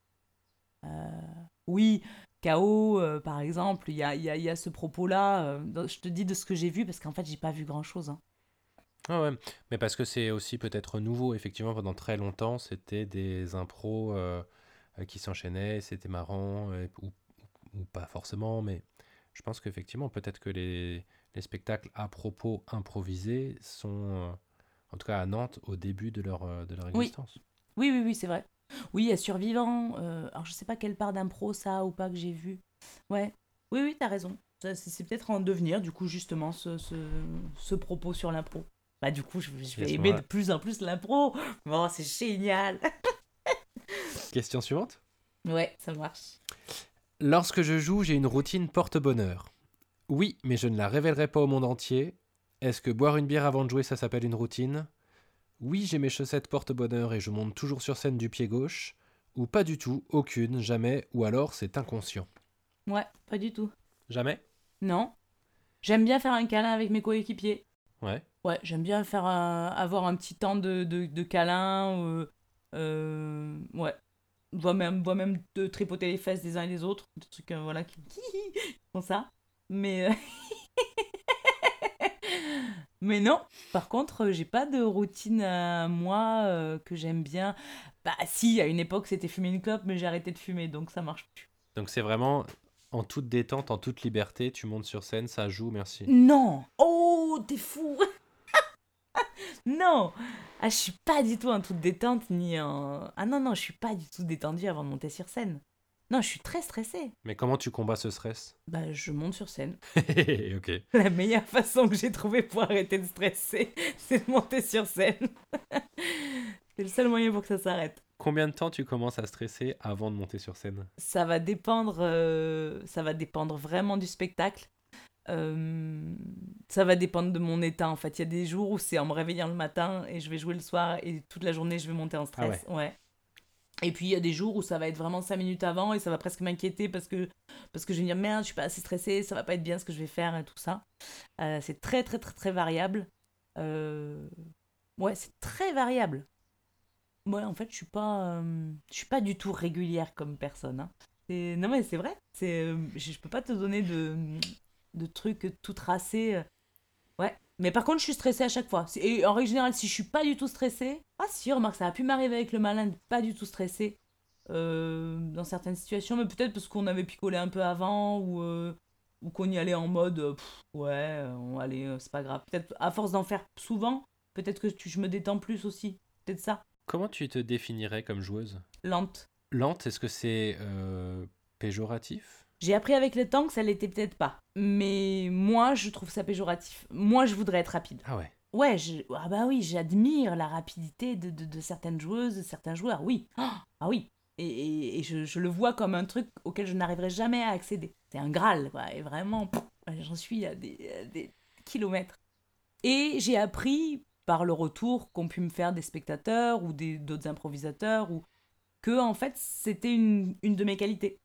Euh, oui, euh, par exemple, il y a, ce propos-là. Euh, je te dis de ce que j'ai vu, parce qu'en fait, j'ai pas vu grand-chose. Hein. Ah ouais, mais parce que c'est aussi peut-être nouveau, effectivement, pendant très longtemps, c'était des impros qui s'enchaînaient, c'était marrant, ou, ou, pas forcément, mais je pense qu'effectivement, peut-être que les, les, spectacles à propos improvisés sont en tout cas à Nantes, au début de leur, euh, de leur existence. Oui, oui, oui, c'est vrai. Oui, il y a Survivant. Euh, alors, je sais pas quelle part d'impro ça ou pas que j'ai vu. Ouais. Oui, oui, t'as raison. C'est peut-être en devenir, du coup, justement, ce, ce, ce propos sur l'impro. Bah, du coup, je, vais aimer de plus en plus l'impro. Bon, c'est génial. Question suivante Ouais, ça marche. Lorsque je joue, j'ai une routine porte-bonheur. Oui, mais je ne la révélerai pas au monde entier. Est-ce que boire une bière avant de jouer, ça s'appelle une routine? Oui, j'ai mes chaussettes porte-bonheur et je monte toujours sur scène du pied gauche. Ou pas du tout, aucune, jamais, ou alors c'est inconscient. Ouais, pas du tout. Jamais? Non. J'aime bien faire un câlin avec mes coéquipiers. Ouais. Ouais, j'aime bien faire avoir un petit temps de, de, câlin. Euh, euh, ouais. Voire même, même de tripoter les fesses des uns et des autres. Des trucs, euh, voilà, qui font ça. Mais. Mais non, par contre, j'ai pas de routine à moi euh, que j'aime bien. Bah si, à une époque c'était fumer une clope, mais j'ai arrêté de fumer, donc ça marche plus. Donc c'est vraiment en toute détente, en toute liberté, tu montes sur scène, ça joue, merci. Non Oh, t'es fou Non Ah, je suis pas du tout en toute détente, ni en... Ah non, non, je suis pas du tout détendue avant de monter sur scène. Non, je suis très stressée. Mais comment tu combats ce stress? Bah, je monte sur scène. Ok. La meilleure façon que j'ai trouvée pour arrêter de stresser, c'est de monter sur scène. c'est le seul moyen pour que ça s'arrête. Combien de temps tu commences à stresser avant de monter sur scène? Ça va dépendre, euh, ça va dépendre vraiment du spectacle. Euh, ça va dépendre de mon état en fait. Il y a des jours où c'est en me réveillant le matin et je vais jouer le soir et toute la journée je vais monter en stress. ouais. Et puis il y a des jours où ça va être vraiment 5 minutes avant et ça va presque m'inquiéter parce que, parce que je vais me dire merde, je suis pas assez stressée, ça va pas être bien ce que je vais faire et tout ça. Euh, c'est très très très très variable. Euh, ouais, c'est très variable. Ouais, en fait, je suis pas, je suis pas du tout régulière comme personne. Hein. Non mais c'est vrai, c'est, je, je peux pas te donner de, de trucs tout tracés. Ouais, mais par contre, je suis stressée à chaque fois. Et en règle générale, si je suis pas du tout stressée, ah si, remarque, ça a pu m'arriver avec le malin de pas du tout stressée euh, dans certaines situations, mais peut-être parce qu'on avait picolé un peu avant ou, euh, ou qu'on y allait en mode euh, ouais, on allait, c'est pas grave. Peut-être à force d'en faire souvent, peut-être que je me détends plus aussi. Peut-être ça. Comment tu te définirais comme joueuse? Lente. Lente, est-ce que c'est péjoratif? J'ai appris avec le temps que ça l'était peut-être pas. Mais moi, je trouve ça péjoratif. Moi, je voudrais être rapide. Ah ouais Ouais, je... ah bah oui, j'admire la rapidité de, de, certaines joueuses, de certains joueurs, oui. ah oui. Et, et, je, je, le vois comme un truc auquel je n'arriverai jamais à accéder. C'est un Graal, quoi. Et vraiment, j'en suis à des, des, kilomètres. Et j'ai appris par le retour qu'ont pu me faire des spectateurs ou d'autres improvisateurs, ou que, en fait, c'était une, une de mes qualités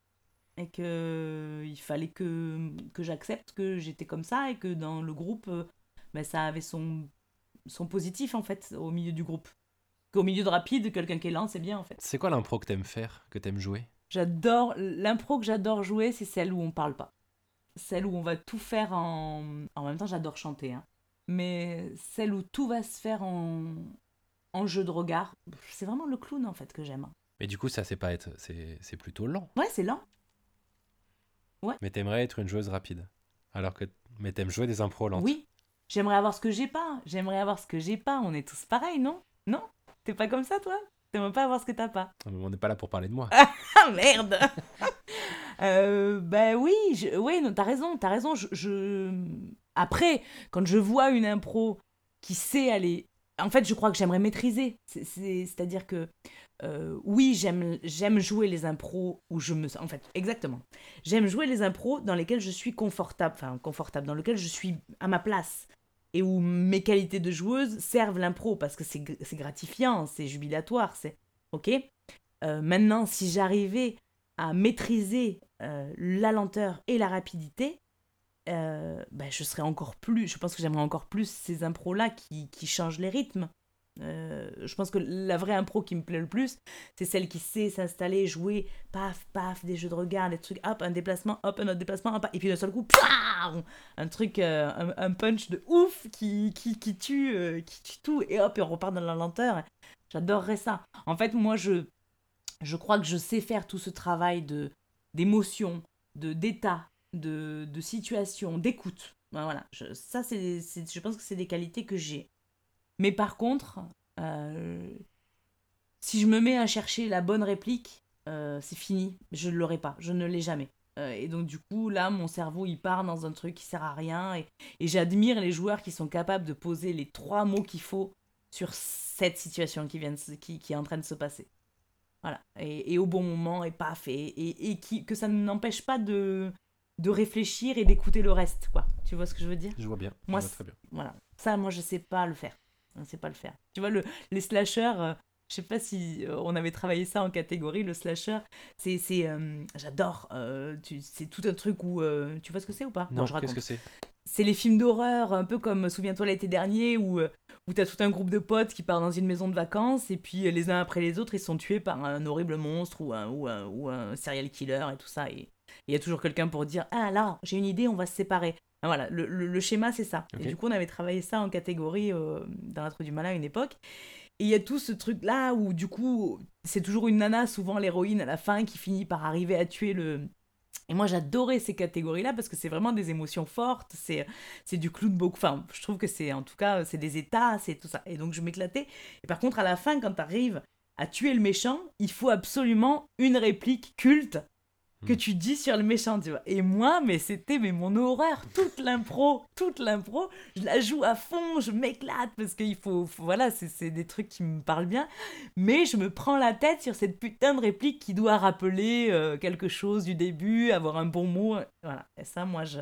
et que euh, il fallait que, que j'accepte que j'étais comme ça et que dans le groupe, euh, ben, ça avait son, son positif en fait au milieu du groupe. Qu'au milieu de rapide, quelqu'un qui est lent, c'est bien en fait. C'est quoi l'impro que t'aimes faire, que t'aimes jouer? J'adore l'impro que j'adore jouer, c'est celle où on parle pas. Celle où on va tout faire en. En même temps, j'adore chanter, hein. Mais celle où tout va se faire en, en jeu de regard, c'est vraiment le clown en fait que j'aime. Mais du coup, ça, c'est pas être. C'est plutôt lent. Ouais, c'est lent. Ouais. Mais t'aimerais être une joueuse rapide. Alors que. Mais t'aimes jouer des impros lentes. Oui. J'aimerais avoir ce que j'ai pas. J'aimerais avoir ce que j'ai pas. On est tous pareils, non? Non? T'es pas comme ça, toi? T'aimerais pas avoir ce que t'as pas. On n'est pas là pour parler de moi. ah merde euh, Ben oui, je... oui, t'as raison, t'as raison. je... Après, quand je vois une impro qui sait aller en fait, je crois que j'aimerais maîtriser. C'est-à-dire que euh, oui, j'aime jouer les impros où je me sens. En fait, exactement. J'aime jouer les impros dans lesquels je suis confortable, enfin confortable, dans lesquels je suis à ma place et où mes qualités de joueuse servent l'impro parce que c'est gratifiant, c'est jubilatoire, c'est ok? Euh, maintenant, si j'arrivais à maîtriser euh, la lenteur et la rapidité, ben, je serais encore plus, je pense que j'aimerais encore plus ces impros-là qui, qui, changent les rythmes. Euh, je pense que la vraie impro qui me plaît le plus, c'est celle qui sait s'installer, jouer, paf, paf, des jeux de regard, des trucs, hop, un déplacement, hop, un autre déplacement, hop, et puis d'un seul coup, un truc, euh, un, punch de ouf qui, qui, qui tue, qui tue tout, et hop, et on repart dans la lenteur. J'adorerais ça. En fait, moi, je, je crois que je sais faire tout ce travail de d'émotion, de d'état, de, de situation, d'écoute. Ben voilà, ça, c'est, je pense que c'est des qualités que j'ai. Mais par contre, euh, si je me mets à chercher la bonne réplique, euh, c'est fini, je ne l'aurai pas, je ne l'ai jamais. Euh, et donc du coup, là, mon cerveau, il part dans un truc qui sert à rien. Et, et j'admire les joueurs qui sont capables de poser les trois mots qu'il faut sur cette situation qui, vient qui, qui est en train de se passer. Voilà. Et, et au bon moment, et paf, et, et, et qui, que ça ne n'empêche pas de, de réfléchir et d'écouter le reste, quoi. Tu vois ce que je veux dire? Je vois bien. Moi, très bien. Voilà. Ça, moi, je sais pas le faire. Je sais pas le faire. Tu vois, le, les slashers, euh, je sais pas si euh, on avait travaillé ça en catégorie, le slasher. C'est, c'est, euh, j'adore. c'est tout un truc où, tu vois ce que c'est ou pas? Non, qu'est-ce que c'est? C'est les films d'horreur, un peu comme Souviens-toi l'été dernier, où où t'as tout un groupe de potes qui part dans une maison de vacances et puis les uns après les autres ils sont tués par un horrible monstre ou un, ou un, ou un serial killer et tout ça et il y a toujours quelqu'un pour dire Ah là, j'ai une idée, on va se séparer. Voilà, le, le, schéma, c'est ça. Et du coup, on avait travaillé ça en catégorie euh, dans la du malin à une époque. Et il y a tout ce truc-là où, du coup, c'est toujours une nana, souvent l'héroïne à la fin, qui finit par arriver à tuer le, Et moi, j'adorais ces catégories-là parce que c'est vraiment des émotions fortes, c'est, c'est du clown beaucoup. Enfin, je trouve que c'est, en tout cas, c'est des états, c'est tout ça. Et donc, je m'éclatais. Et par contre, à la fin, quand tu arrives à tuer le méchant, il faut absolument une réplique culte que tu dis sur le méchant, tu vois. Et moi, mais c'était mais mon horreur, toute l'impro, toute l'impro, je la joue à fond, je m'éclate parce qu'il faut, voilà, c'est des trucs qui me parlent bien, mais je me prends la tête sur cette putain de réplique qui doit rappeler euh, quelque chose du début, avoir un bon mot, voilà. Et ça, moi, je...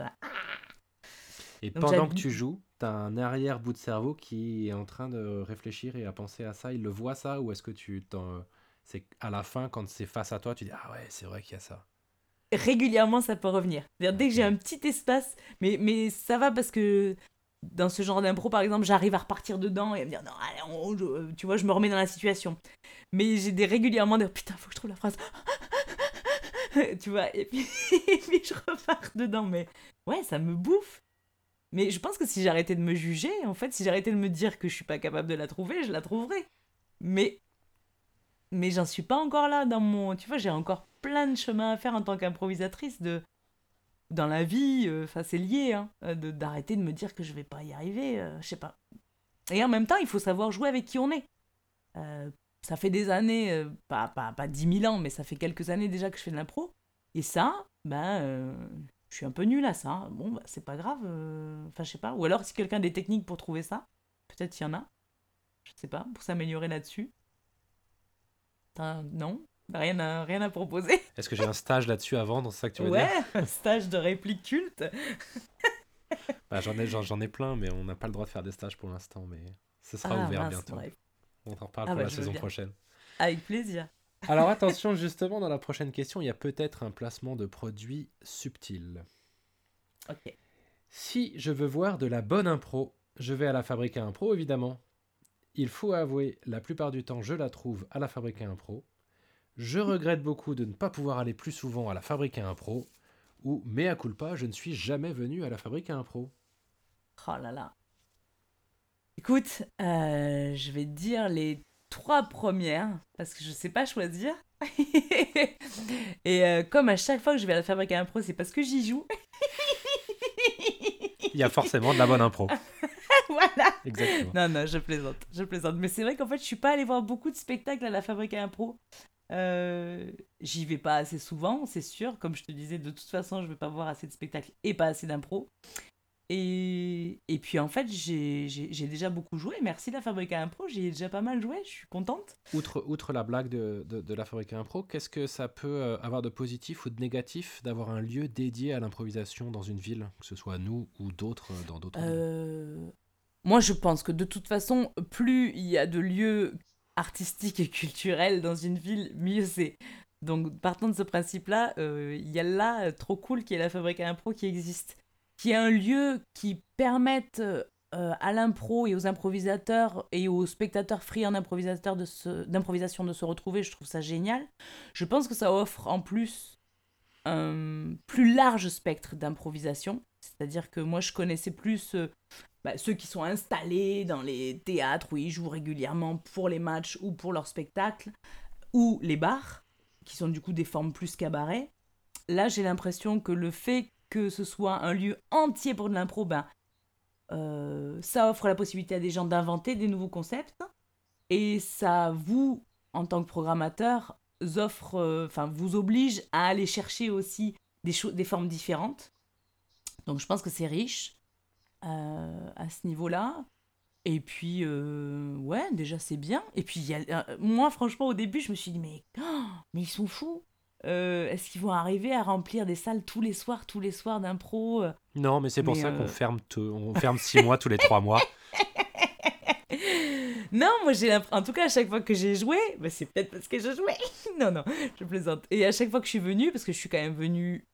Et pendant que tu joues, t'as un arrière-bout de cerveau qui est en train de réfléchir et à penser à ça, il le voit ça, ou est-ce que tu t'en... C'est à la fin, quand c'est face à toi, tu dis Ah ouais, c'est vrai qu'il y a ça régulièrement ça peut revenir. Dès que j'ai un petit espace, mais, mais ça va parce que dans ce genre d'impro, par exemple, j'arrive à repartir dedans et à me dire non, allez, tu vois, je me remets dans la situation. Mais j'ai des régulièrement des putain, faut que je trouve la phrase. tu vois, et puis, et puis je repars dedans. Mais ouais, ça me bouffe. Mais je pense que si j'arrêtais de me juger, en fait, si j'arrêtais de me dire que je suis pas capable de la trouver, je la trouverais. Mais mais j'en suis pas encore là dans mon tu vois j'ai encore plein de chemin à faire en tant qu'improvisatrice de dans la vie euh, enfin c'est lié hein, de d'arrêter de me dire que je vais pas y arriver euh, je sais pas. Et en même temps il faut savoir jouer avec qui on est. Euh, ça fait des années pas pas pas 10 000 ans mais ça fait quelques années déjà que je fais de l'impro. Et ça ben je suis un peu nulle à ça. Bon bah, c'est pas grave enfin je sais pas. Ou alors si quelqu'un a des techniques pour trouver ça peut-être il y en a. Je sais pas pour s'améliorer là-dessus. Non, rien à, rien à proposer. Est-ce que j'ai un stage là-dessus avant dans ça que tu veux ouais, dire? Ouais, un stage de réplique culte. bah, j'en, ai, j'en, ai plein, mais on n'a pas le droit de faire des stages pour l'instant, mais ce sera ah, ouvert bientôt. On en reparle ah, pour bah, la saison prochaine. Avec plaisir. Alors attention, justement, dans la prochaine question, il y a peut-être un placement de produit subtil. Ok. Si je veux voir de la bonne impro, je vais à la fabrique à impro, évidemment. Il faut avouer, la plupart du temps, je la trouve à la Fabrique à Impro. Je regrette beaucoup de ne pas pouvoir aller plus souvent à la Fabrique à Impro. Ou, mais à culpa, je ne suis jamais venu à la Fabrique à Impro. Oh là là. Écoute, euh, je vais te dire les trois premières, parce que je ne sais pas choisir. Et euh, comme à chaque fois que je vais à la Fabrique à Impro, c'est parce que j'y joue. Il y a forcément de la bonne impro. voilà. Exactement. Non, non, je plaisante. Je plaisante. Mais c'est vrai qu'en fait, je suis pas allée voir beaucoup de spectacles à la Fabrique à Impro. Euh, j'y vais pas assez souvent, c'est sûr. Comme je te disais, de toute façon, je vais pas voir assez de spectacles et pas assez d'impro. Et, et puis en fait, j'ai déjà beaucoup joué. Merci la Fabrique à Impro, j'ai déjà pas mal joué, je suis contente. Outre, outre la blague de, de, de la Fabrique à Impro, qu'est-ce que ça peut euh, avoir de positif ou de négatif d'avoir un lieu dédié à l'improvisation dans une ville, que ce soit nous ou d'autres euh, dans d'autres euh, moi, je pense que de toute façon, plus il y a de lieux artistiques et culturels dans une ville, mieux c'est. Donc, partant de ce principe-là, euh, il y a là, euh, trop cool, qui est la Fabrique à Impro qui existe. Qui est un lieu qui permette euh, à l'impro et aux improvisateurs et aux spectateurs friands d'improvisation de, se, de se retrouver. Je trouve ça génial. Je pense que ça offre en plus un plus large spectre d'improvisation. C'est-à-dire que moi, je connaissais plus bah, ceux qui sont installés dans les théâtres où ils jouent régulièrement pour les matchs ou pour leurs spectacles, ou les bars, qui sont du coup des formes plus cabaret. Là, j'ai l'impression que le fait que ce soit un lieu entier pour de l'impro, ben, ça offre la possibilité à des gens d'inventer des nouveaux concepts. Et ça vous, en tant que programmateur, offre, euh, vous oblige à aller chercher aussi des, des formes différentes. Donc je pense que c'est riche. Euh, à ce niveau-là. Et puis, euh, ouais, déjà c'est bien. Et puis, y a, euh, moi, franchement, au début, je me suis dit, mais, oh, mais ils sont fous. Est-ce qu'ils vont arriver à remplir des salles tous les soirs, tous les soirs d'impro Non, mais c'est pour ça qu'on ferme, on ferme six mois tous les trois mois. Non, moi j'ai En tout cas, à chaque fois que j'ai joué, bah, c'est peut-être parce que je jouais. non, non, je plaisante. Et à chaque fois que je suis venue, parce que je suis quand même venue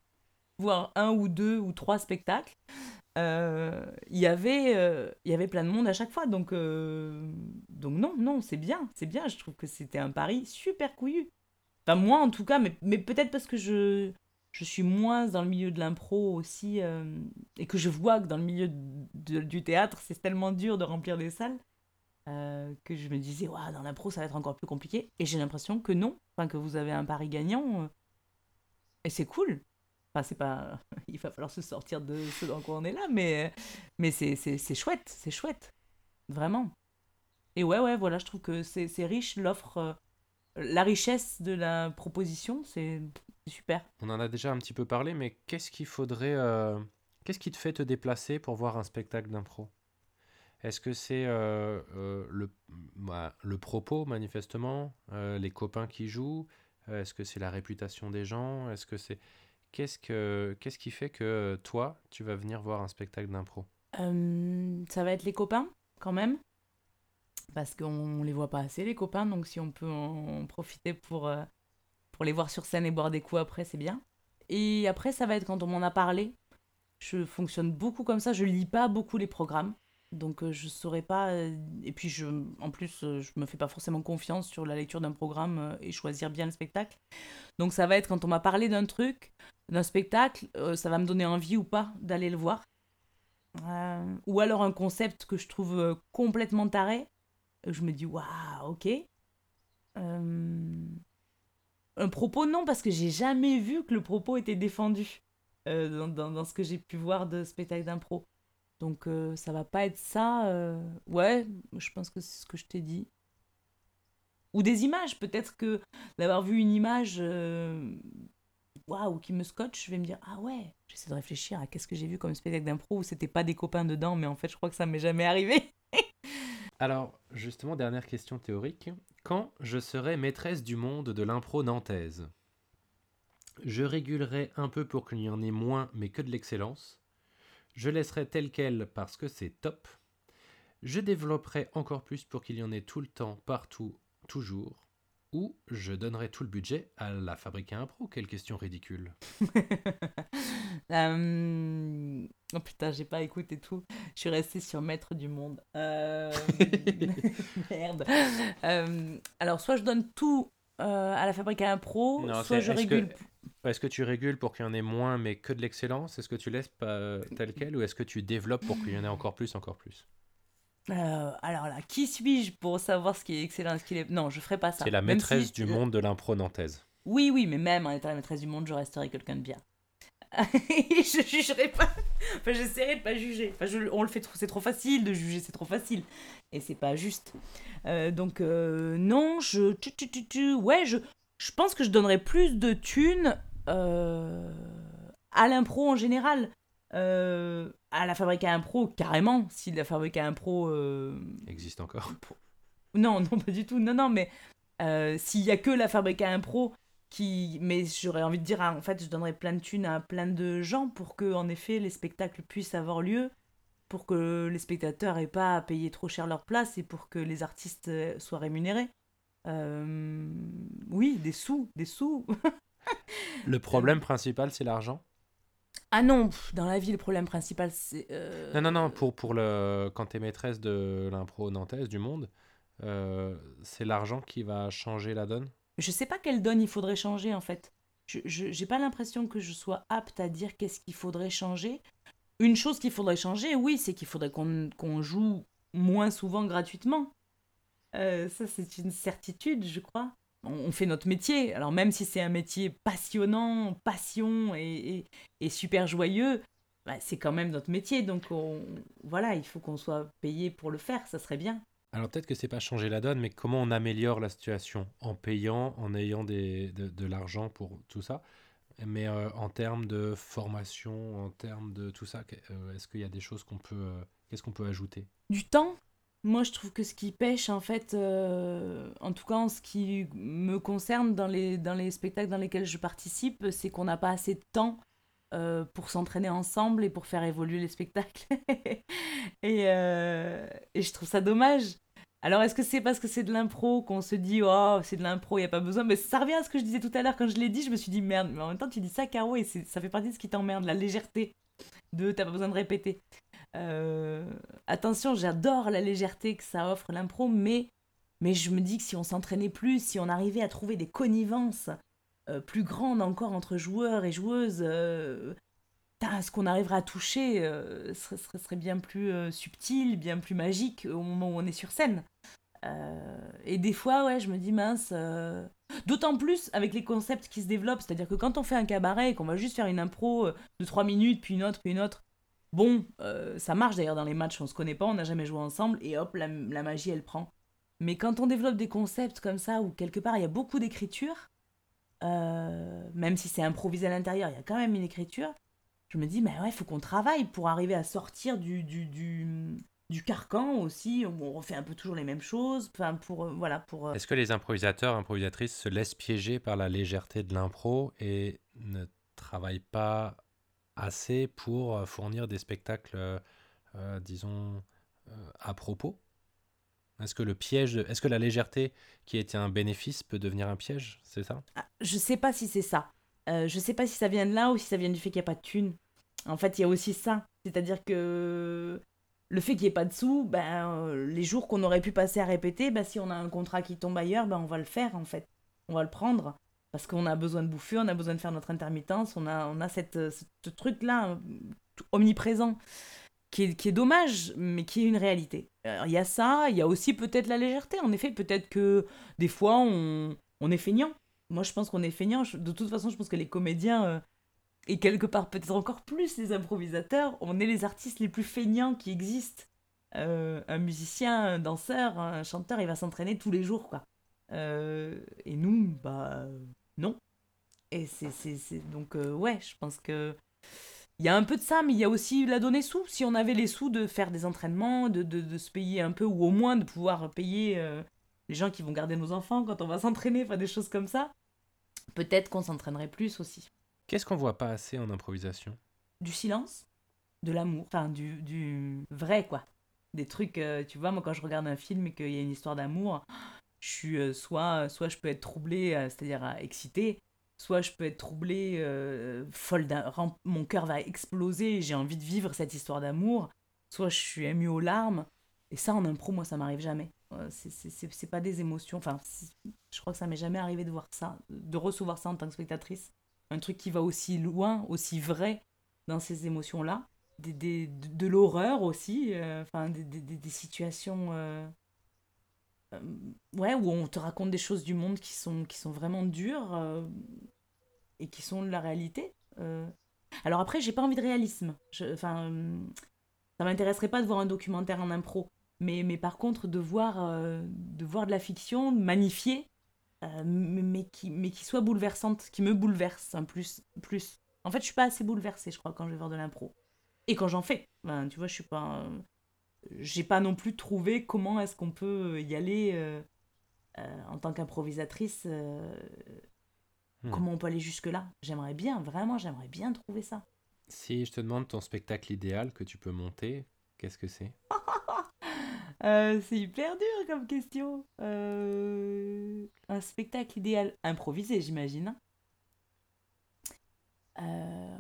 voir un ou deux ou trois spectacles, euh, y avait euh, il y avait plein de monde à chaque fois donc euh, donc non non c'est bien c'est bien je trouve que c'était un pari super couillu. Enfin moi en tout cas mais, mais peut-être parce que je je suis moins dans le milieu de l'impro aussi et que je vois que dans le milieu du théâtre c'est tellement dur de remplir des salles que je me disais ouais, dans l'impro ça va être encore plus compliqué et j'ai l'impression que non enfin que vous avez un pari gagnant et c'est cool Enfin, c'est pas. Il va falloir se sortir de ce dans quoi on est là, mais, mais c'est chouette, c'est chouette. Vraiment. Et ouais, ouais, voilà, je trouve que c'est riche, l'offre. euh, la richesse de la proposition, c'est super. On en a déjà un petit peu parlé, mais qu'est-ce qu'il faudrait. euh, Qu'est-ce qui te fait te déplacer pour voir un spectacle d'impro? Est-ce que c'est euh, le, bah, le propos, manifestement Les copains qui jouent? Est-ce que c'est la réputation des gens? Est-ce que c'est. Qu'est-ce que qu'est-ce qui fait que euh, toi, tu vas venir voir un spectacle d'impro? Euh, ça va être les copains, quand même. Parce qu'on les voit pas assez, les copains. Donc, si on peut en profiter pour, euh, pour les voir sur scène et boire des coups après, c'est bien. Et après, ça va être quand on m'en a parlé. Je fonctionne beaucoup comme ça. Je lis pas beaucoup les programmes. Donc, euh, je saurais pas. euh, et puis, je, en plus, euh, je me fais pas forcément confiance sur la lecture d'un programme et choisir bien le spectacle. Donc, ça va être quand on m'a parlé d'un truc, d'un spectacle, ça va me donner envie ou pas d'aller le voir. Ou alors un concept que je trouve complètement taré. Je me dis, waouh, ok. Un propos, non, parce que j'ai jamais vu que le propos était défendu dans ce que j'ai pu voir de spectacle d'impro. Donc euh, ça va pas être ça. euh, Ouais, je pense que c'est ce que je t'ai dit. Ou des images, peut-être que d'avoir vu une image euh, waouh, qui me scotche, je vais me dire ah ouais, j'essaie de réfléchir à qu'est-ce que j'ai vu comme spectacle d'impro où c'était pas des copains dedans, mais en fait je crois que ça m'est jamais arrivé. Alors, justement, dernière question théorique. Quand je serai maîtresse du monde de l'impro nantaise, je régulerai un peu pour qu'il y en ait moins, mais que de l'excellence. Je laisserai tel quel parce que c'est top. Je développerai encore plus pour qu'il y en ait tout le temps, partout, toujours. Ou je donnerai tout le budget à la fabrique à impro. Quelle question ridicule. Euh, Oh putain, j'ai pas écouté tout. Je suis restée sur Maître du Monde. Euh, Merde. Euh, Alors, soit je donne tout euh, à la fabrique à impro, Non, soit je que- régule. Est-ce que tu régules pour qu'il y en ait moins, mais que de l'excellence? Est-ce que tu laisses pas tel quel Ou est-ce que tu développes pour qu'il y en ait encore plus, encore plus? Euh, alors là, qui suis-je pour savoir ce qui est excellent ce qui est. Non, je ferai pas ça. C'est la maîtresse si- du euh, monde de l'impro nantaise. Oui, oui, mais même en étant la maîtresse du monde, je resterai quelqu'un de bien. je jugerai pas. Enfin, j'essaierai de pas juger. Enfin, je- on le fait trop, c'est trop facile de juger, c'est trop facile. Et c'est pas juste. Euh, donc, euh, non, je. tu, tu, tu, tu, ouais, je, je pense que je donnerais plus de thunes euh, à l'impro en général. À la fabrique à impro, carrément. Si la fabrique à impro. Existe encore. non, non, pas du tout. Non, non, mais s'il y a que la fabrique à impro qui. Mais j'aurais envie de dire, ah, en fait, je donnerais plein de thunes à plein de gens pour que, en effet, les spectacles puissent avoir lieu, pour que les spectateurs aient pas à payer trop cher leur place et pour que les artistes euh, soient rémunérés. Euh, oui, des sous, des sous. Le problème principal, c'est l'argent? Ah non, dans la vie, le problème principal, c'est. euh, Non, non, non, pour, pour le... quand tu es maîtresse de l'impro nantaise, du monde, euh, c'est l'argent qui va changer la donne? Je sais pas quelle donne il faudrait changer en fait. Je j'ai pas l'impression que je sois apte à dire qu'est-ce qu'il faudrait changer. Une chose qu'il faudrait changer, oui, c'est qu'il faudrait qu'on joue moins souvent gratuitement. Euh, ça, c'est une certitude, je crois. On, fait notre métier. Alors même si c'est un métier passionnant, passion et, et- super joyeux, bah, c'est quand même notre métier. Donc on- voilà, il faut qu'on soit payé pour le faire. Ça serait bien. Alors peut-être que c'est pas changer la donne, mais comment on améliore la situation? En payant, en ayant des, de, l'argent pour tout ça? Mais euh, en termes de formation, en termes de tout ça, euh, est-ce qu'il y a des choses qu'on peut... euh, Qu'est-ce qu'on peut ajouter? Du temps Moi, je trouve que ce qui pêche, en fait, en tout cas en ce qui me concerne dans les, dans les spectacles dans lesquels je participe, c'est qu'on n'a pas assez de temps pour s'entraîner ensemble et pour faire évoluer les spectacles. et je trouve ça dommage. Alors, est-ce que c'est parce que c'est de l'impro qu'on se dit, oh, c'est de l'impro, il n'y a pas besoin? Mais ça revient à ce que je disais tout à l'heure quand je l'ai dit, je me suis dit, merde, mais en même temps, tu dis ça, Caro, et ça fait partie de ce qui t'emmerde, la légèreté de t'as pas besoin de répéter. Euh, attention, j'adore la légèreté que ça offre l'impro, mais, mais je me dis que si on s'entraînait plus, si on arrivait à trouver des connivences euh, plus grandes encore entre joueurs et joueuses, euh, ce qu'on arriverait à toucher euh, serait, bien plus euh, subtil, bien plus magique au moment où on est sur scène. Euh, et des fois, ouais, je me dis mince. euh, D'autant plus avec les concepts qui se développent, c'est-à-dire que quand on fait un cabaret et qu'on va juste faire une impro euh, de 3 minutes, puis une autre, puis une autre, bon, euh, ça marche d'ailleurs dans les matchs, on se connaît pas, on n'a jamais joué ensemble, et hop, la, magie elle prend. Mais quand on développe des concepts comme ça, où quelque part il y a beaucoup d'écriture, euh, même si c'est improvisé à l'intérieur, il y a quand même une écriture, je me dis, mais ouais, il faut qu'on travaille pour arriver à sortir du, du, du, du carcan aussi, où on refait un peu toujours les mêmes choses, enfin pour, euh, voilà, pour... euh, Est-ce que les improvisateurs, improvisatrices se laissent piéger par la légèreté de l'impro et ne travaillent pas assez pour euh, fournir des spectacles, euh, disons, à propos? Est-ce que le piège, de- est-ce que la légèreté qui était un bénéfice peut devenir un piège? C'est ça? Ah, je sais pas si c'est ça. Euh, je sais pas si ça vient de là ou si ça vient du fait qu'il n'y a pas de thunes. En fait, il y a aussi ça. C'est-à-dire que le fait qu'il n'y ait pas de sous, ben, euh, les jours qu'on aurait pu passer à répéter, ben, si on a un contrat qui tombe ailleurs, ben, on va le faire en fait. On va le prendre. Parce qu'on a besoin de bouffer, on a besoin de faire notre intermittence, on a, on a cette, euh, ce truc-là euh, omniprésent qui est, qui est dommage, mais qui est une réalité. Il y a ça, il y a aussi peut-être la légèreté. En effet, peut-être que des fois, on, on est feignant. Moi, je pense qu'on est feignant. De toute façon, je pense que les comédiens, et quelque part peut-être encore plus les improvisateurs, on est les artistes les plus feignants qui existent. Euh, un musicien, un danseur, un chanteur, il va s'entraîner tous les jours, quoi. Euh, et nous, bah, non. Et c'est, donc, euh, ouais, je pense que il y a un peu de ça, mais il y a aussi la donnée sous. Si on avait les sous de faire des entraînements, de, de, de se payer un peu, ou au moins de pouvoir payer les gens qui vont garder nos enfants quand on va s'entraîner, enfin des choses comme ça, peut-être qu'on s'entraînerait plus aussi. Qu'est-ce qu'on voit pas assez en improvisation? Du silence, de l'amour, enfin du, vrai quoi. Des trucs, euh, tu vois, moi quand je regarde un film et qu'il y a une histoire d'amour, je suis euh, soit, soit je peux être troublée, euh, c'est-à-dire excitée, soit je peux être troublée, folle mon cœur va exploser, j'ai envie de vivre cette histoire d'amour, soit je suis émue aux larmes. Et ça en impro, moi ça m'arrive jamais. C'est- pas des émotions, enfin je crois que ça m'est jamais arrivé de voir ça, de recevoir ça en tant que spectatrice. Un truc qui va aussi loin, aussi vrai dans ces émotions-là. Des, de, l'horreur aussi, euh, enfin des, situations euh, euh, ouais, où on te raconte des choses du monde qui sont, qui sont vraiment dures et qui sont de la réalité. Alors après, j'ai pas envie de réalisme. Enfin, ça m'intéresserait pas de voir un documentaire en impro. Mais, mais par contre, de voir, de voir de la fiction magnifiée, euh, mais, qui, mais qui soit bouleversante, qui me bouleverse un plus, plus. En fait, je suis pas assez bouleversée, je crois, quand je vais voir de l'impro. Et quand j'en fais. Ben, tu vois, je suis pas. euh, J'ai pas non plus trouvé comment est-ce qu'on peut y aller euh, euh, en tant qu'improvisatrice. euh, Hmm. Comment on peut aller jusque-là J'aimerais bien, vraiment, j'aimerais bien trouver ça. Si je te demande ton spectacle idéal que tu peux monter, qu'est-ce que c'est? Euh, c'est hyper dur comme question. Euh, Un spectacle idéal improvisé, j'imagine. Euh,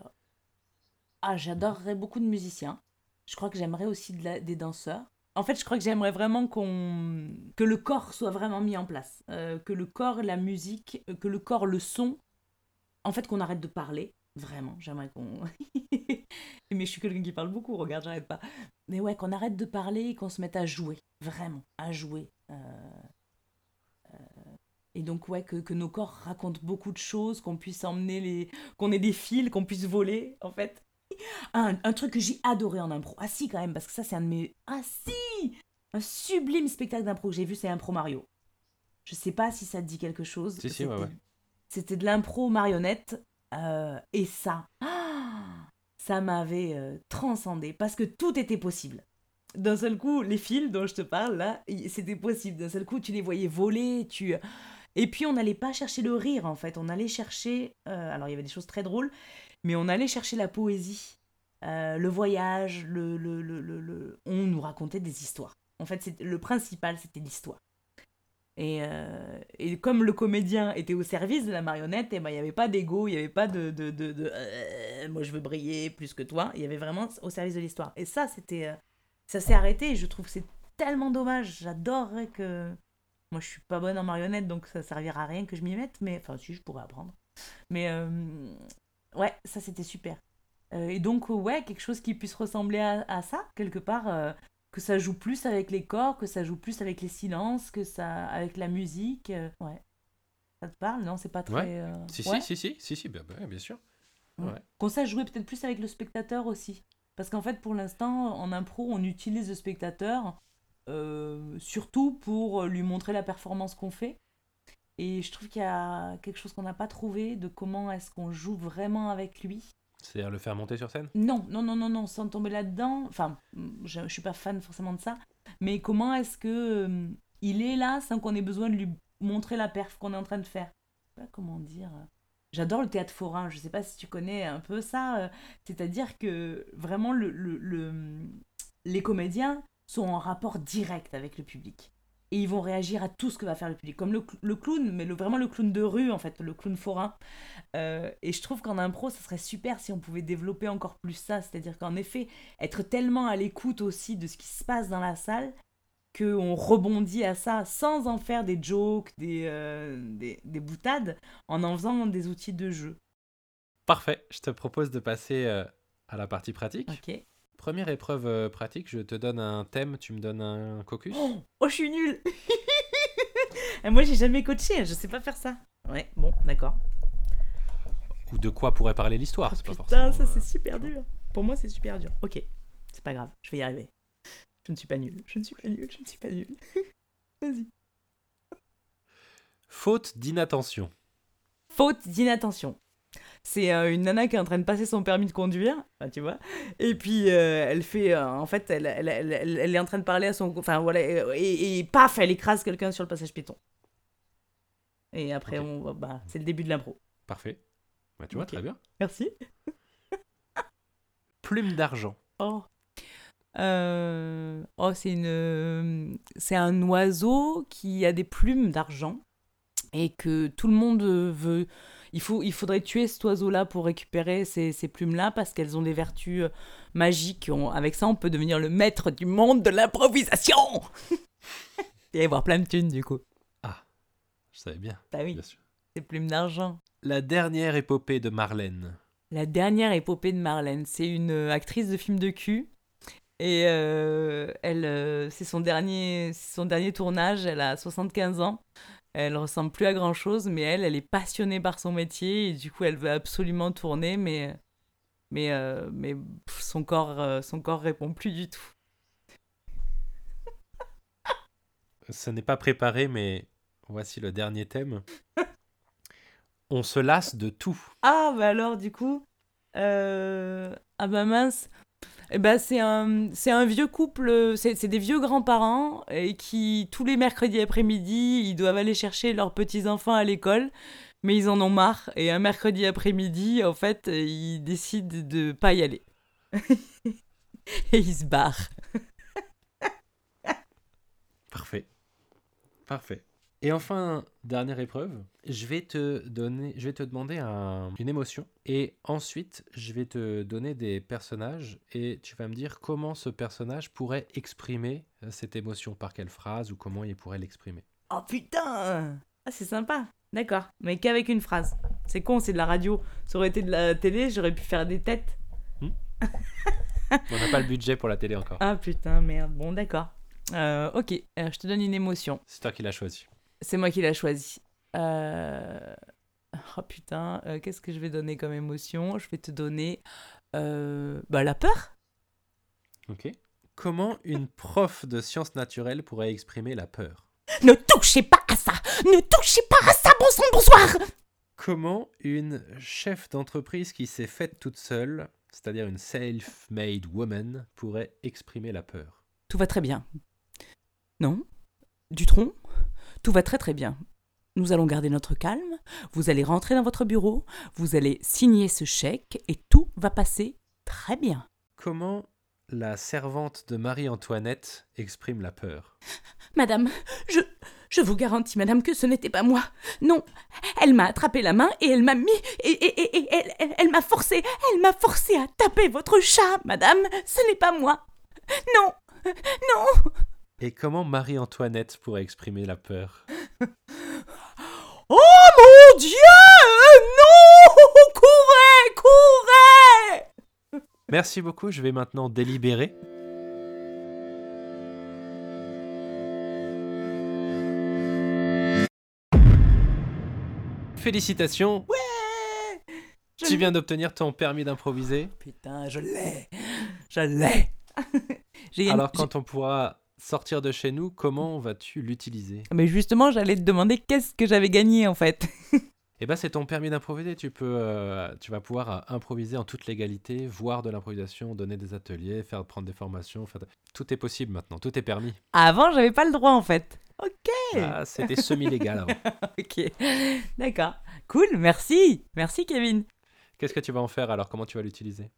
Ah, j'adorerais beaucoup de musiciens. Je crois que j'aimerais aussi des danseurs. En fait, je crois que j'aimerais vraiment qu'on que le corps soit vraiment mis en place, que le corps, la musique, que le corps, le son. En fait, qu'on arrête de parler. Vraiment, j'aimerais qu'on. Mais je suis quelqu'un qui parle beaucoup. Regarde, j'arrête pas. Mais ouais, qu'on arrête de parler et qu'on se mette à jouer. Vraiment, à jouer. Euh, euh, Et donc, ouais, que, que nos corps racontent beaucoup de choses, qu'on puisse emmener les. qu'on ait des fils, qu'on puisse voler, en fait. Un, un truc que j'ai adoré en impro. Ah si, quand même, parce que ça, c'est un de mes. Ah si Un sublime spectacle d'impro que j'ai vu, c'est Impro Mario. Je sais pas si ça te dit quelque chose. Si, si, ouais, ouais. C'était de l'impro marionnette. Euh, et ça. ça m'avait euh, transcendé parce que tout était possible. D'un seul coup, les fils dont je te parle là, c'était possible. D'un seul coup, tu les voyais voler, tu et puis on n'allait pas chercher le rire en fait, on allait chercher. euh, alors il y avait des choses très drôles, mais on allait chercher la poésie, euh, le voyage, le, le, le, le- on nous racontait des histoires. En fait, le principal c'était l'histoire. Et, euh, et comme le comédien était au service de la marionnette, et ben il n'y avait pas d'ego, il n'y avait pas de, de, de, euh, moi je veux briller plus que toi. Il y avait vraiment au service de l'histoire. Et ça, c'était, euh, ça s'est arrêté. Et je trouve que c'est tellement dommage. J'adorerais que, moi je suis pas bonne en marionnette, donc ça servira à rien que je m'y mette. Mais enfin, si je pourrais apprendre. Mais ouais, ça c'était super. Et donc ouais, quelque chose qui puisse ressembler à, à ça quelque part. Que ça joue plus avec les corps, que ça joue plus avec les silences, que ça avec la musique. euh, ouais. Ça te parle Non, c'est pas très. Ouais. euh, Si, ouais? si, si, si, si, si, bah, bien sûr. Ouais. Qu'on sache jouer peut-être plus avec le spectateur aussi. Parce qu'en fait, pour l'instant, en impro, on utilise le spectateur euh, surtout pour lui montrer la performance qu'on fait. Et je trouve qu'il y a quelque chose qu'on n'a pas trouvé de comment est-ce qu'on joue vraiment avec lui. C'est-à-dire le faire monter sur scène? Non, non, non, non, non, sans tomber là-dedans. Enfin, je, je suis pas fan forcément de ça. Mais comment est-ce que euh, il est là sans qu'on ait besoin de lui montrer la perf qu'on est en train de faire? Je sais pas comment dire. J'adore le théâtre forain. Je sais pas si tu connais un peu ça. euh, C'est-à-dire que vraiment le- le- les comédiens sont en rapport direct avec le public. Et ils vont réagir à tout ce que va faire le public. Comme le, cl- le clown, mais le- vraiment le clown de rue, en fait, le clown forain. Euh, et je trouve qu'en impro, ça serait super si on pouvait développer encore plus ça. C'est-à-dire qu'en effet, être tellement à l'écoute aussi de ce qui se passe dans la salle qu'on rebondit à ça sans en faire des jokes, des, euh, des, des boutades, en en faisant des outils de jeu. Parfait, je te propose de passer euh, à la partie pratique. Ok. Première épreuve euh, pratique, je te donne un thème, tu me donnes un caucus. Oh, oh, je suis nulle Moi, j'ai jamais coaché, je sais pas faire ça. Ouais, bon, d'accord. Ou de quoi pourrait parler l'histoire, Oh, c'est pas putain, forcément. ça c'est euh, super dur. Pour moi, c'est super dur. Ok, c'est pas grave, je vais y arriver. Je ne suis pas nulle, je ne suis pas nulle, je ne suis pas nulle. Vas-y. Faute d'inattention. Faute d'inattention. C'est euh, une nana qui est en train de passer son permis de conduire, enfin, tu vois. Et puis euh, elle fait, euh, en fait, elle, elle, elle- est en train de parler à son, enfin voilà, et, et paf, elle écrase quelqu'un sur le passage piéton. Et après, Ok. on, bah, c'est le début de l'impro. Parfait. Bah, tu vois, très bien. Merci. Plume d'argent. Oh. Oh, c'est une, c'est un oiseau qui a des plumes d'argent et que tout le monde veut. Il faut, il faudrait tuer cet oiseau-là pour récupérer ces, ces plumes-là parce qu'elles ont des vertus euh, magiques. On- avec ça, on peut devenir le maître du monde de l'improvisation. et avoir plein de thunes du coup. Je savais bien, Bah oui, bien sûr. ces plumes d'argent. La dernière épopée de Marlène. La dernière épopée de Marlène, c'est une euh, actrice de film de cul. Et euh, elle, euh, c'est son dernier, c'est son dernier tournage. Elle a 75 ans. Elle ressemble plus à grand chose, mais elle, elle est passionnée par son métier et du coup, elle veut absolument tourner, mais, mais, euh, mais pff, son corps, euh, son corps répond plus du tout. Ce n'est pas préparé, mais voici le dernier thème. On se lasse de tout. Ah, bah alors, du coup, euh, ah bah mince. Eh ben, c'est un, un vieux couple, c'est c'est des vieux grands-parents et qui, tous les mercredis après-midi, ils doivent aller chercher leurs petits-enfants à l'école, mais ils en ont marre. Et un mercredi après-midi, en fait, ils décident de pas y aller. et ils se barrent. Parfait. Parfait. Et enfin, dernière épreuve, je vais te donner, je vais te demander un- une émotion et ensuite je vais te donner des personnages et tu vas me dire comment ce personnage pourrait exprimer euh, cette émotion, par quelle phrase ou comment il pourrait l'exprimer. Oh putain Ah, c'est sympa. D'accord, mais qu'avec une phrase. C'est con, c'est de la radio. Ça aurait été de la télé, j'aurais pu faire des têtes. On n'a pas le budget pour la télé encore. Ah putain, merde. Bon, d'accord. Euh, ok, euh, je te donne une émotion. C'est toi qui l'as choisi. C'est moi qui l'ai choisi. Euh... Oh putain, euh, qu'est-ce que je vais donner comme émotion? Je vais te donner euh, bah, la peur. Ok. Comment une prof de sciences naturelles pourrait exprimer la peur? Ne touchez pas à ça Ne touchez pas à ça, bon sang, bonsoir Comment une chef d'entreprise qui s'est faite toute seule, c'est-à-dire une self-made woman, pourrait exprimer la peur? Tout va très bien. Non? Dutron Tout va très très bien. Nous allons garder notre calme, vous allez rentrer dans votre bureau, vous allez signer ce chèque et tout va passer très bien. Comment la servante de Marie-Antoinette exprime la peur? Madame, je, je vous garantis, madame, que ce n'était pas moi. Non, elle m'a attrapé la main et elle m'a mis et, et, et, et elle, elle, elle m'a forcé, elle m'a forcé à taper votre chat, madame. Ce n'est pas moi. Non, non. Et comment Marie-Antoinette pourrait exprimer la peur? Oh mon Dieu! Non! Courez, courez! Merci beaucoup, je vais maintenant délibérer. félicitations, Je tu viens d'obtenir ton permis d'improviser. Putain, je l'ai. Je l'ai. Alors quand on pourra sortir de chez nous, comment vas-tu l'utiliser? Mais justement, j'allais te demander qu'est-ce que j'avais gagné en fait. Eh ben c'est ton permis d'improviser, tu peux, euh, tu vas pouvoir euh, improviser en toute légalité, voir de l'improvisation, donner des ateliers, faire prendre des formations, faire tout est possible maintenant, tout est permis. Avant, j'avais pas le droit en fait. Ok, Ah, C'était semi-légal avant. ok. D'accord. Cool, merci. Merci Kevin. Qu'est-ce que tu vas en faire alors? Comment tu vas l'utiliser? Est-ce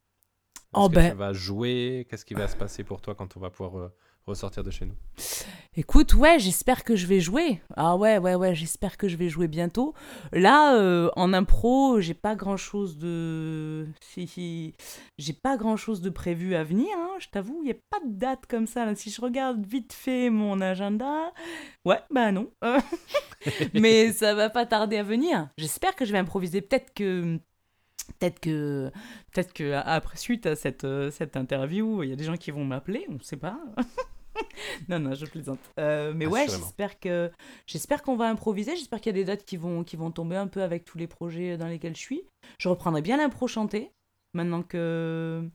Oh, que ben- tu vas jouer? Qu'est-ce qui va se passer pour toi quand on va pouvoir euh, ressortir de chez nous Écoute, ouais, j'espère que je vais jouer. Ah ouais, ouais, ouais, j'espère que je vais jouer bientôt. Là, euh, en impro, j'ai pas grand chose de. J'ai pas grand chose de prévu à venir, hein, je t'avoue. Il y a pas de date comme ça. là. Si je regarde vite fait mon agenda. Ouais, bah non. Mais ça va pas tarder à venir. J'espère que je vais improviser. Peut-être que. Peut-être que, peut-être que après suite à cette, euh, cette interview, il y a des gens qui vont m'appeler, on ne sait pas. non, non, je plaisante. Euh, mais ouais, j'espère que, j'espère qu'on va improviser. J'espère qu'il y a des dates qui vont, qui vont tomber un peu avec tous les projets dans lesquels je suis. Je reprendrai bien l'impro chanté maintenant que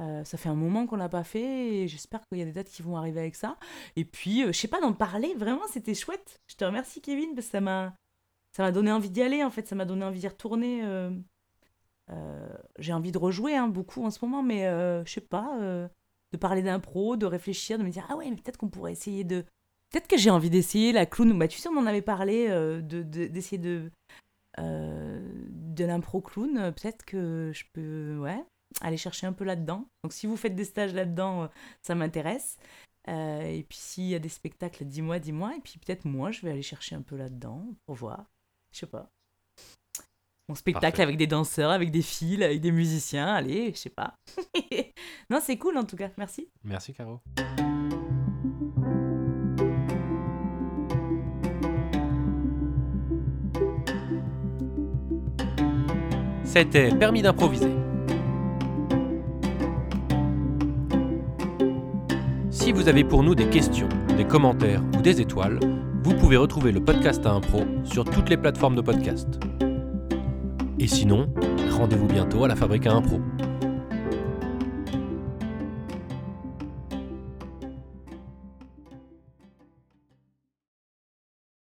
euh, ça fait un moment qu'on l'a pas fait. Et j'espère qu'il y a des dates qui vont arriver avec ça. Et puis, euh, je sais pas, d'en parler, vraiment, c'était chouette. Je te remercie, Kevin, parce que ça m'a, ça m'a donné envie d'y aller. En fait, ça m'a donné envie d'y retourner. euh, j'ai envie de rejouer hein, beaucoup en ce moment, mais je sais pas, de parler d'impro, de réfléchir, de me dire ah ouais, mais peut-être qu'on pourrait essayer de. Peut-être que j'ai envie d'essayer la clown. Bah, tu sais, on en avait parlé, euh, de, de- d'essayer de. euh, de l'impro clown. Peut-être que je peux. Ouais, aller chercher un peu là-dedans. Donc si vous faites des stages là-dedans, euh, ça m'intéresse. Euh, et puis s'il y a des spectacles, dis-moi, dis-moi. Et puis peut-être moi, je vais aller chercher un peu là-dedans pour voir. Je sais pas. Mon spectacle Parfait. avec des danseurs, avec des fils, avec des musiciens, allez, je sais pas. non, c'est cool en tout cas, merci. Merci Caro. C'était Permis d'improviser. Si vous avez pour nous des questions, des commentaires ou des étoiles, vous pouvez retrouver le podcast à impro sur toutes les plateformes de podcast. Et sinon, rendez-vous bientôt à la Fabrique à Impro.